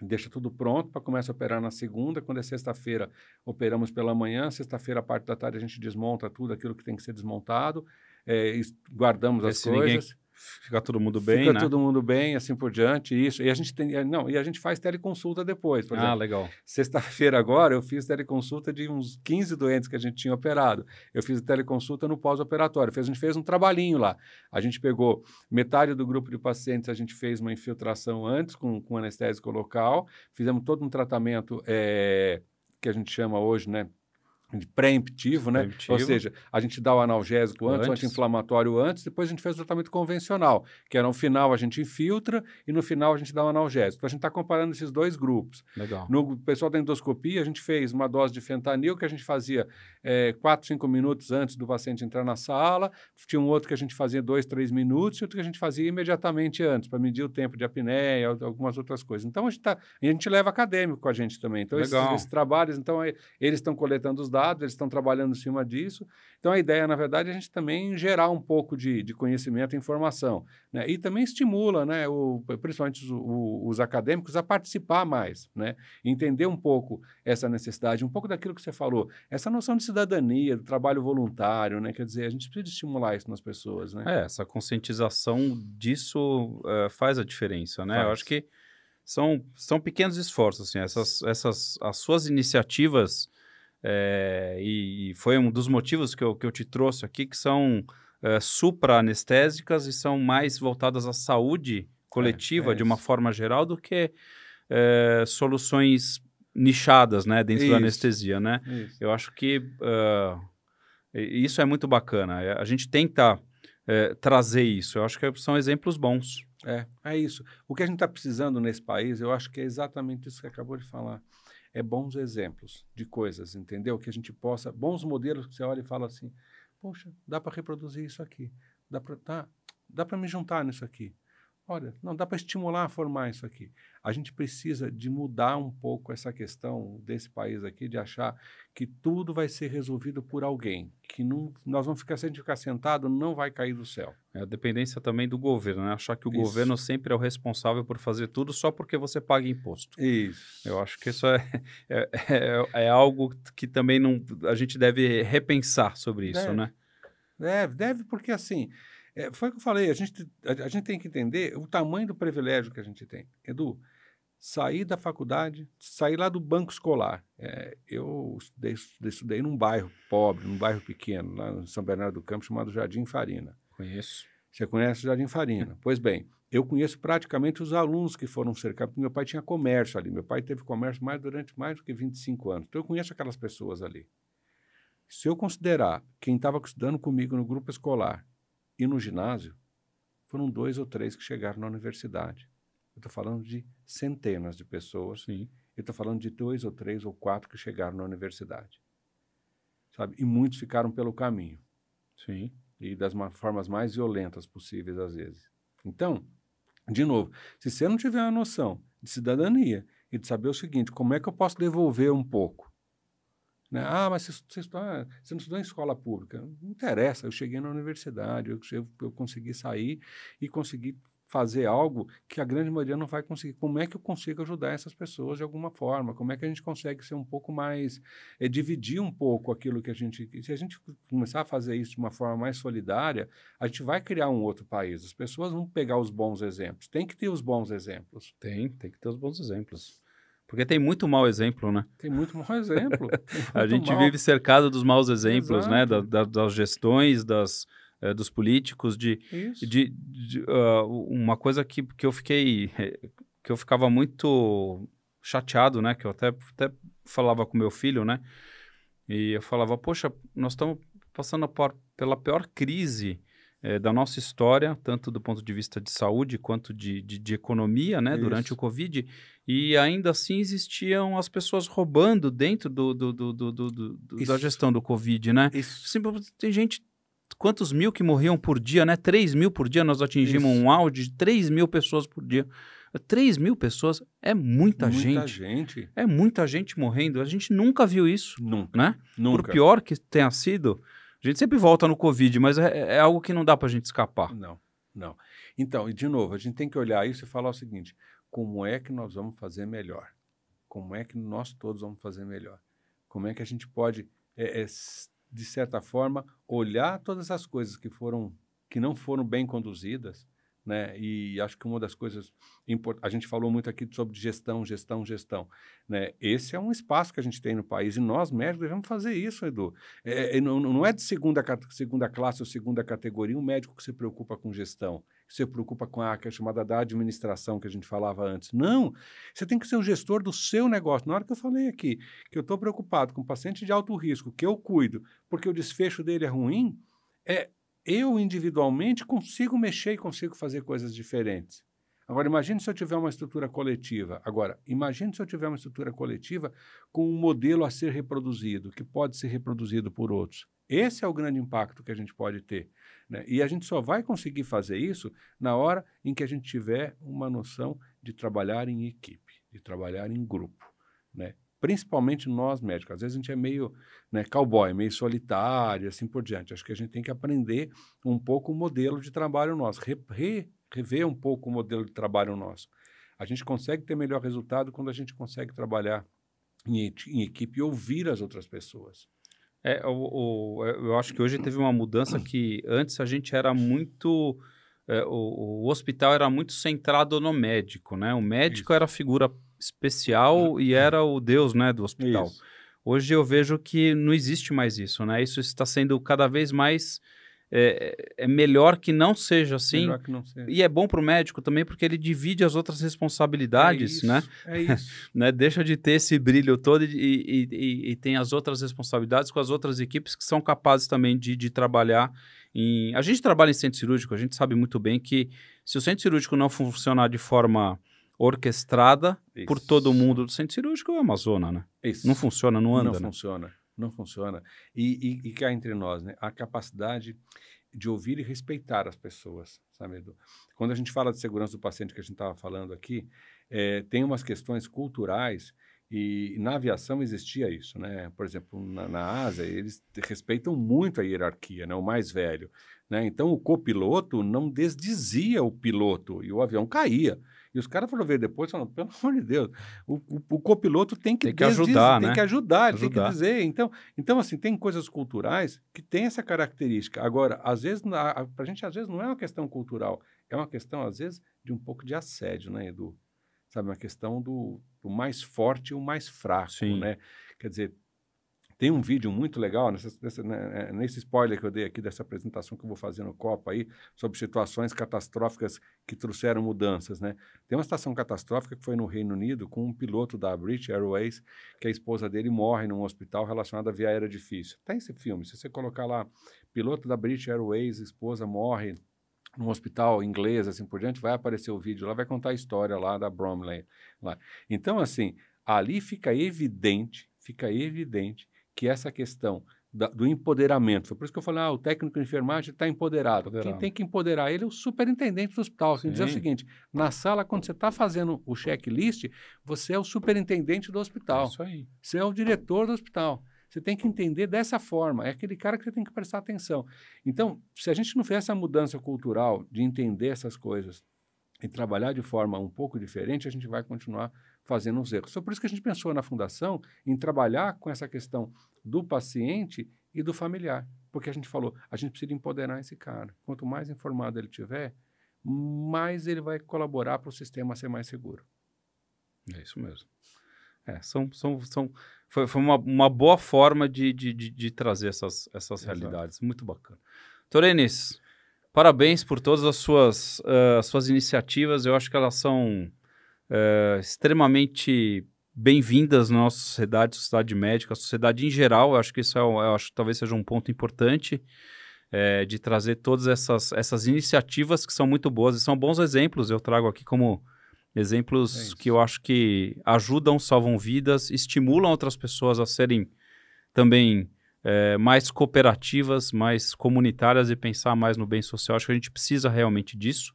deixa tudo pronto para começar a operar na segunda. Quando é sexta-feira, operamos pela manhã. Sexta-feira, a parte da tarde, a gente desmonta tudo aquilo que tem que ser desmontado. É, guardamos as coisas. Ninguém Fica todo mundo bem, Fica né? todo mundo bem, assim por diante, isso. E a gente tem, não, e a gente faz teleconsulta depois, por ah, exemplo. legal. Sexta-feira agora eu fiz teleconsulta de uns 15 doentes que a gente tinha operado. Eu fiz teleconsulta no pós-operatório. A gente fez um trabalhinho lá. A gente pegou metade do grupo de pacientes, a gente fez uma infiltração antes com, com anestésico local, fizemos todo um tratamento é, que a gente chama hoje, né? De pré-emptivo, né? Ou seja, a gente dá o analgésico antes, antes. o anti-inflamatório antes, depois a gente faz o tratamento convencional, que é no final a gente infiltra e no final a gente dá o analgésico. Então a gente está comparando esses dois grupos. Legal. No pessoal da endoscopia, a gente fez uma dose de fentanil que a gente fazia é, 4, 5 minutos antes do paciente entrar na sala, tinha um outro que a gente fazia 2, 3 minutos e outro que a gente fazia imediatamente antes, para medir o tempo de apneia, algumas outras coisas. Então a gente, tá, a gente leva acadêmico com a gente também. Então esses, esses, trabalhos, então é, eles estão coletando os dados eles estão trabalhando em cima disso. Então, a ideia, na verdade, é a gente também gerar um pouco de, de conhecimento e informação. Né? E também estimula, né, o, principalmente os, o, os, acadêmicos, a participar mais, né? entender um pouco essa necessidade, um pouco daquilo que você falou, essa noção de cidadania, do trabalho voluntário, né? quer dizer, a gente precisa estimular isso nas pessoas. Né? É, essa conscientização disso uh, faz a diferença. Né? Eu acho que são, são pequenos esforços, assim, essas, essas, as suas iniciativas é, e, e, foi um dos motivos que eu, que eu te trouxe aqui, que são é, supra-anestésicas e são mais voltadas à saúde coletiva, é, é de uma forma geral, do que é, soluções nichadas né, dentro isso, da anestesia. Né? Isso. Eu acho que uh, isso é muito bacana. A gente tenta trazer isso. Eu acho que são exemplos bons. É, é isso. O que a gente está precisando nesse país, eu acho que é exatamente isso que você acabou de falar é bons exemplos de coisas, entendeu? Que a gente possa, bons modelos que você olha e fala assim, poxa, dá para reproduzir isso aqui, dá para tá, dá para me juntar nisso aqui. Olha, não dá para estimular a formar isso aqui. A gente precisa de mudar um pouco essa questão desse país aqui, de achar que tudo vai ser resolvido por alguém, que não, nós vamos ficar, se a gente ficar sentado, não vai cair do céu. É a dependência também do governo, né? Achar que o isso. governo sempre é o responsável por fazer tudo só porque você paga imposto. Isso. Eu acho que isso é, é, é, é algo que também não, a gente deve repensar sobre isso, deve. né? Deve, deve, porque assim, é, foi o que eu falei, a gente, a, a, gente tem que entender o tamanho do privilégio que a gente tem. Edu, sair da faculdade, sair lá do banco escolar. É, eu estudei, estudei num bairro pobre, num bairro pequeno, lá em São Bernardo do Campo, chamado Jardim Farina. Conheço. Você conhece o Jardim Farina? pois bem, eu conheço praticamente os alunos que foram cercados, porque meu pai tinha comércio ali. Meu pai teve comércio mais durante mais do que 25 anos. Então eu conheço aquelas pessoas ali. Se eu considerar quem estava estudando comigo no grupo escolar e no ginásio, foram dois ou três que chegaram na universidade. Eu estou falando de centenas de pessoas. Sim. Eu estou falando de dois ou três ou quatro que chegaram na universidade. Sabe? E muitos ficaram pelo caminho. Sim. E das formas mais violentas possíveis, às vezes. Então, de novo, se você não tiver uma noção de cidadania e de saber o seguinte, como é que eu posso devolver um pouco? Né? Ah, mas você, você, está, você não estudou em escola pública. Não interessa, eu cheguei na universidade, eu, eu, eu consegui sair e consegui fazer algo que a grande maioria não vai conseguir. Como é que eu consigo ajudar essas pessoas de alguma forma? Como é que a gente consegue ser um pouco mais, é, dividir um pouco aquilo que a gente. Se a gente começar a fazer isso de uma forma mais solidária, a gente vai criar um outro país. As pessoas vão pegar os bons exemplos. Tem que ter os bons exemplos. Tem, tem que ter os bons exemplos. Porque tem muito mau exemplo, né? Tem muito mau exemplo. <laughs> Muito a gente mal. vive cercado dos maus exemplos, Exato. né? Da, da, das gestões, das, é, dos políticos, de, de, de uh, uma coisa que, que eu fiquei, <laughs> que eu ficava muito chateado, né? Que eu até, até falava com meu filho, né? E eu falava, poxa, nós estamos passando por, pela pior crise é, da nossa história, tanto do ponto de vista de saúde quanto de, de, de economia, né, Isso. durante o Covid, e ainda assim existiam as pessoas roubando dentro do, do, do, do, do da gestão do Covid, né? Isso. tem gente quantos mil que morriam por dia, né? 3 mil por dia, nós atingimos Isso. um áudio de 3 mil pessoas por dia. 3 mil pessoas é muita, muita gente. Muita gente. É muita gente morrendo. A gente nunca viu isso. Nunca. Né? Nunca. Por pior que tenha sido, a gente sempre volta no Covid, mas é, é algo que não dá para a gente escapar. Não, não. Então, e de novo, a gente tem que olhar isso e falar o seguinte: como é que nós vamos fazer melhor? Como é que nós todos vamos fazer melhor? Como é que a gente pode é, é, de certa forma, olhar todas as coisas que foram que não foram bem conduzidas, né? E acho que uma das coisas importantes, a gente falou muito aqui sobre gestão, gestão, gestão, né? Esse é um espaço que a gente tem no país e nós médicos devemos fazer isso, Edu. É, é não, não é de segunda, segunda classe ou segunda categoria um médico que se preocupa com gestão se preocupa com a, que é chamada da administração que a gente falava antes. Não, você tem que ser o gestor do seu negócio. Na hora que eu falei aqui que eu estou preocupado com paciente de alto risco, que eu cuido, porque o desfecho dele é ruim, é eu individualmente consigo mexer e consigo fazer coisas diferentes. Agora, imagine se eu tiver uma estrutura coletiva. Agora, imagine se eu tiver uma estrutura coletiva com um modelo a ser reproduzido, que pode ser reproduzido por outros. Esse é o grande impacto que a gente pode ter. Né? E a gente só vai conseguir fazer isso na hora em que a gente tiver uma noção de trabalhar em equipe, de trabalhar em grupo. Né? Principalmente nós médicos. Às vezes a gente é meio né, cowboy, meio solitário, assim por diante. Acho que a gente tem que aprender um pouco o modelo de trabalho nosso, re, re, rever um pouco o modelo de trabalho nosso. A gente consegue ter melhor resultado quando a gente consegue trabalhar em, em equipe e ouvir as outras pessoas. É, o, o, eu acho que hoje teve uma mudança que antes a gente era muito. É, o, o, hospital era muito centrado no médico, né? O médico isso. era a figura especial e era o deus né, do hospital. Isso. Hoje eu vejo que não existe mais isso, né? Isso está sendo cada vez mais é, é melhor que não seja assim. Não seja. E é bom para o médico também, porque ele divide as outras responsabilidades, é isso, né? É isso. <laughs> né? Deixa de ter esse brilho todo e, e, e, e, tem as outras responsabilidades com as outras equipes que são capazes também de, de trabalhar em. A gente trabalha em centro cirúrgico, a gente sabe muito bem que se o centro cirúrgico não funcionar de forma orquestrada isso. por todo mundo do centro cirúrgico, é uma zona, né? Isso. Não funciona, não anda. Não né? funciona não funciona. E, e, e cá entre nós, né, a capacidade de ouvir e respeitar as pessoas, sabe, Edu? Quando a gente fala de segurança do paciente que a gente estava falando aqui, é, tem umas questões culturais e na aviação existia isso, né? Por exemplo, na, na Ásia, eles respeitam muito a hierarquia, né? O mais velho, né? Então, o copiloto não desdizia o piloto e o avião caía. E os caras foram ver depois, falando, pelo amor de Deus, o, o, o copiloto tem que, tem que ajudar, tem né? que ajudar, ajudar. tem que dizer. Então, então, assim, tem coisas culturais que têm essa característica. Agora, às vezes, para a gente, às vezes, não é uma questão cultural, é uma questão, às vezes, de um pouco de assédio, né, Edu? Sabe, uma questão do, do mais forte e o mais fraco, Sim. né? Quer dizer, tem um vídeo muito legal, nessa, nessa, né, é, nesse spoiler que eu dei aqui dessa apresentação que eu vou fazer no Copa aí, sobre situações catastróficas que trouxeram mudanças, né? Tem uma situação catastrófica que foi no Reino Unido com um piloto da British Airways, que a esposa dele morre num hospital relacionado à via aérea difícil. Tem esse filme, se você colocar lá, piloto da British Airways, esposa morre num hospital inglês, assim por diante, vai aparecer o vídeo lá, vai contar a história lá da Bromley. Lá. Então, assim, ali fica evidente, fica evidente que essa questão da, do empoderamento, foi por isso que eu falei, ah, o técnico de enfermagem está empoderado. empoderado. Quem tem que empoderar ele é o superintendente do hospital. Quer dizer o seguinte, na sala, quando você está fazendo o checklist, você é o superintendente do hospital. É isso aí. Você é o diretor do hospital. Você tem que entender dessa forma. É aquele cara que você tem que prestar atenção. Então, se a gente não fizer essa mudança cultural de entender essas coisas e trabalhar de forma um pouco diferente, a gente vai continuar fazendo os erros. Foi por isso que a gente pensou na fundação em trabalhar com essa questão do paciente e do familiar. Porque a gente falou, a gente precisa empoderar esse cara. Quanto mais informado ele tiver, mais ele vai colaborar para o sistema ser mais seguro. É isso mesmo. É, são, são, são, foi, foi uma, uma boa forma de, de, de, de trazer essas, essas realidades. Muito bacana. Torenis, parabéns por todas as suas, uh, suas iniciativas. Eu acho que elas são uh, extremamente bem-vindas na nossa sociedade, sociedade médica, a sociedade em geral. Eu acho que isso é, eu acho que talvez seja um ponto importante é, de trazer todas essas, essas iniciativas que são muito boas e são bons exemplos. Eu trago aqui como exemplos é que eu acho que ajudam, salvam vidas, estimulam outras pessoas a serem também é, mais cooperativas, mais comunitárias e pensar mais no bem social. Acho que a gente precisa realmente disso.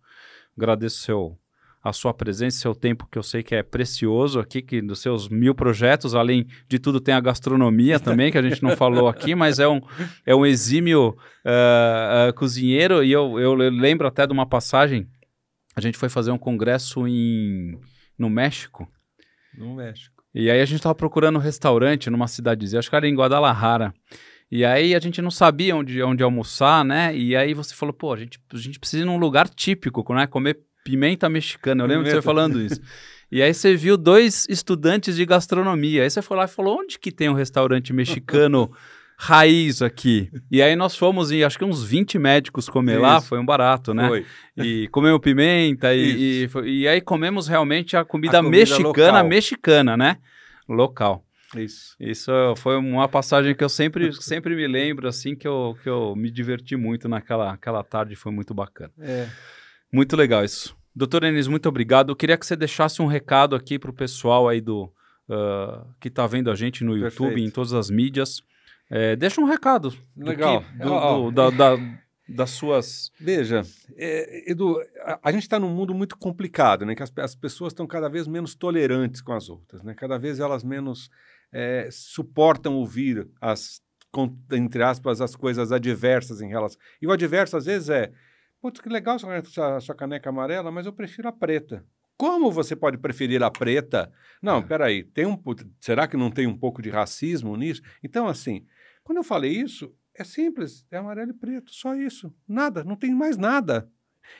Agradeço seu a sua presença, seu tempo, que eu sei que é precioso aqui, que dos seus mil projetos, além de tudo, tem a gastronomia <laughs> também, que a gente não falou aqui, mas é um, é um exímio uh, uh, cozinheiro, e eu, eu lembro até de uma passagem, a gente foi fazer um congresso em, no México. No México. E aí a gente estava procurando um restaurante numa cidadezinha, acho que era em Guadalajara. E aí a gente não sabia onde, onde almoçar, né? E aí você falou, pô, a gente, a gente precisa ir num lugar típico, né? Comer pimenta mexicana. Eu lembro pimenta. de você falando isso. E aí você viu dois estudantes de gastronomia. Aí você foi lá e falou: onde que tem um restaurante mexicano raiz aqui? E aí nós fomos em acho que uns 20 médicos comer isso. lá, foi um barato, né? Foi. E comemos pimenta e, e, e, aí comemos realmente a comida, a comida mexicana, local. mexicana, né? Local. Isso. Isso foi uma passagem que eu sempre, sempre me lembro, assim, que eu, que eu me diverti muito naquela aquela tarde, foi muito bacana. É. Muito legal isso. Doutor Enes, muito obrigado. Eu queria que você deixasse um recado aqui para o pessoal aí do uh, que está vendo a gente no Perfeito. YouTube, em todas as mídias. É, deixa um recado. Legal. Do que, do, oh, oh. Da, da, das suas. Veja, é, Edu, a, a gente está num mundo muito complicado, né? Que as, as pessoas estão cada vez menos tolerantes com as outras, né? Cada vez elas menos é, suportam ouvir as, entre aspas, as coisas adversas em relação. E o adverso às vezes é Putz, que legal sua, sua caneca amarela, mas eu prefiro a preta. Como você pode preferir a preta? Não, é. peraí, tem um, será que não tem um pouco de racismo nisso? Então, assim, quando eu falei isso, é simples, é amarelo e preto, só isso. Nada, não tem mais nada.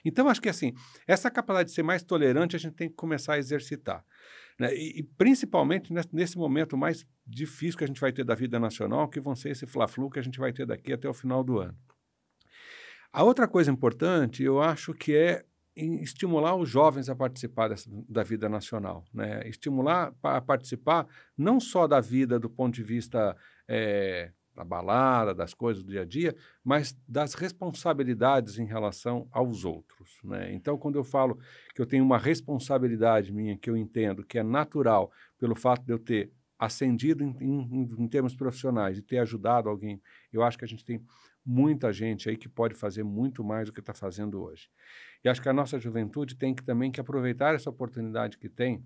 Então, acho que assim, essa capacidade de ser mais tolerante a gente tem que começar a exercitar. Né? E, e, principalmente nesse momento mais difícil que a gente vai ter da vida nacional, que vão ser esse fla-flu que a gente vai ter daqui até o final do ano. A outra coisa importante, eu acho que é estimular os jovens a participar dessa, da vida nacional, né? estimular a participar não só da vida do ponto de vista é, da balada, das coisas do dia a dia, mas das responsabilidades em relação aos outros. Né? Então, quando eu falo que eu tenho uma responsabilidade minha, que eu entendo que é natural pelo fato de eu ter ascendido em, em, em termos profissionais e ter ajudado alguém, eu acho que a gente tem muita gente aí que pode fazer muito mais do que está fazendo hoje. E acho que a nossa juventude tem que também que aproveitar essa oportunidade que tem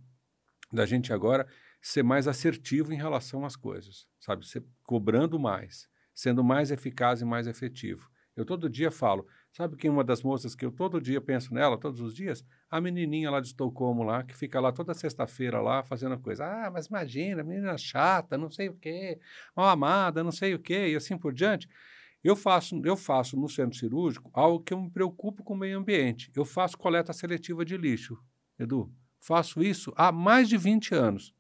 da gente agora ser mais assertivo em relação às coisas, sabe? Ser, cobrando mais, sendo mais eficaz e mais efetivo. Eu todo dia falo, sabe quem é uma das moças que eu todo dia penso nela, todos os dias? A menininha lá de Estocolmo lá, que fica lá toda sexta-feira lá fazendo coisa. Ah, mas imagina, menina chata, não sei o quê, mal amada, não sei o quê, e assim por diante. Eu faço, eu faço no centro cirúrgico algo que eu me preocupo com o meio ambiente. Eu faço coleta seletiva de lixo, Edu. Faço isso há mais de 20 anos.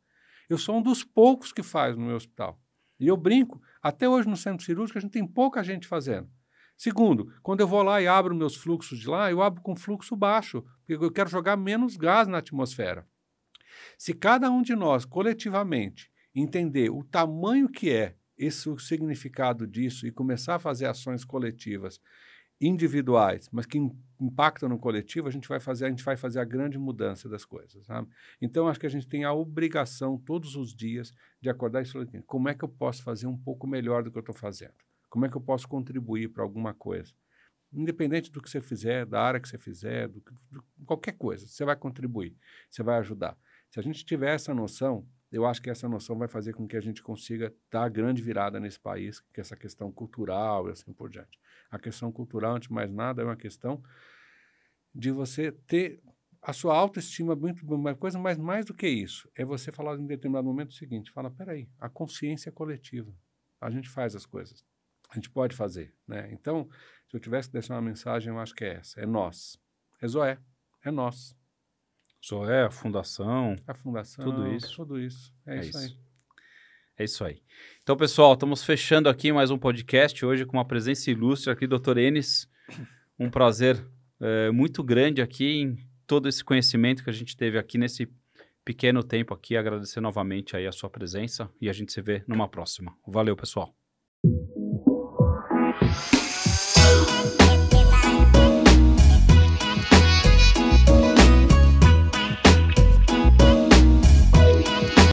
Eu sou um dos poucos que faz no meu hospital. E eu brinco, até hoje no centro cirúrgico a gente tem pouca gente fazendo. Segundo, quando eu vou lá e abro meus fluxos de lá, eu abro com fluxo baixo, porque eu quero jogar menos gás na atmosfera. Se cada um de nós, coletivamente, entender o tamanho que é esse o significado disso e começar a fazer ações coletivas individuais, mas que impactam no coletivo, a gente vai fazer, a gente vai fazer a grande mudança das coisas, sabe? Então acho que a gente tem a obrigação todos os dias de acordar e falar, como é que eu posso fazer um pouco melhor do que eu estou fazendo? Como é que eu posso contribuir para alguma coisa? Independente do que você fizer, da área que você fizer, do, do, qualquer coisa, você vai contribuir, você vai ajudar. Se a gente tiver essa noção, eu acho que essa noção vai fazer com que a gente consiga dar grande virada nesse país, que essa questão cultural e assim por diante. A questão cultural, antes de mais nada, é uma questão de você ter a sua autoestima muito uma coisa, mas mais do que isso, é você falar em determinado momento o seguinte, fala, peraí, a consciência é coletiva, a gente faz as coisas, a gente pode fazer, né? Então, se eu tivesse que deixar uma mensagem, eu acho que é essa, é nós, é Zoé, é nós. Zoé, a fundação. A fundação. Tudo isso. Tudo isso. É, é isso, isso aí. É isso aí. Então, pessoal, estamos fechando aqui mais um podcast hoje com uma presença ilustre aqui, doutor Enes. Um prazer é, muito grande aqui em todo esse conhecimento que a gente teve aqui nesse pequeno tempo aqui. Agradecer novamente aí a sua presença e a gente se vê numa próxima. Valeu, pessoal.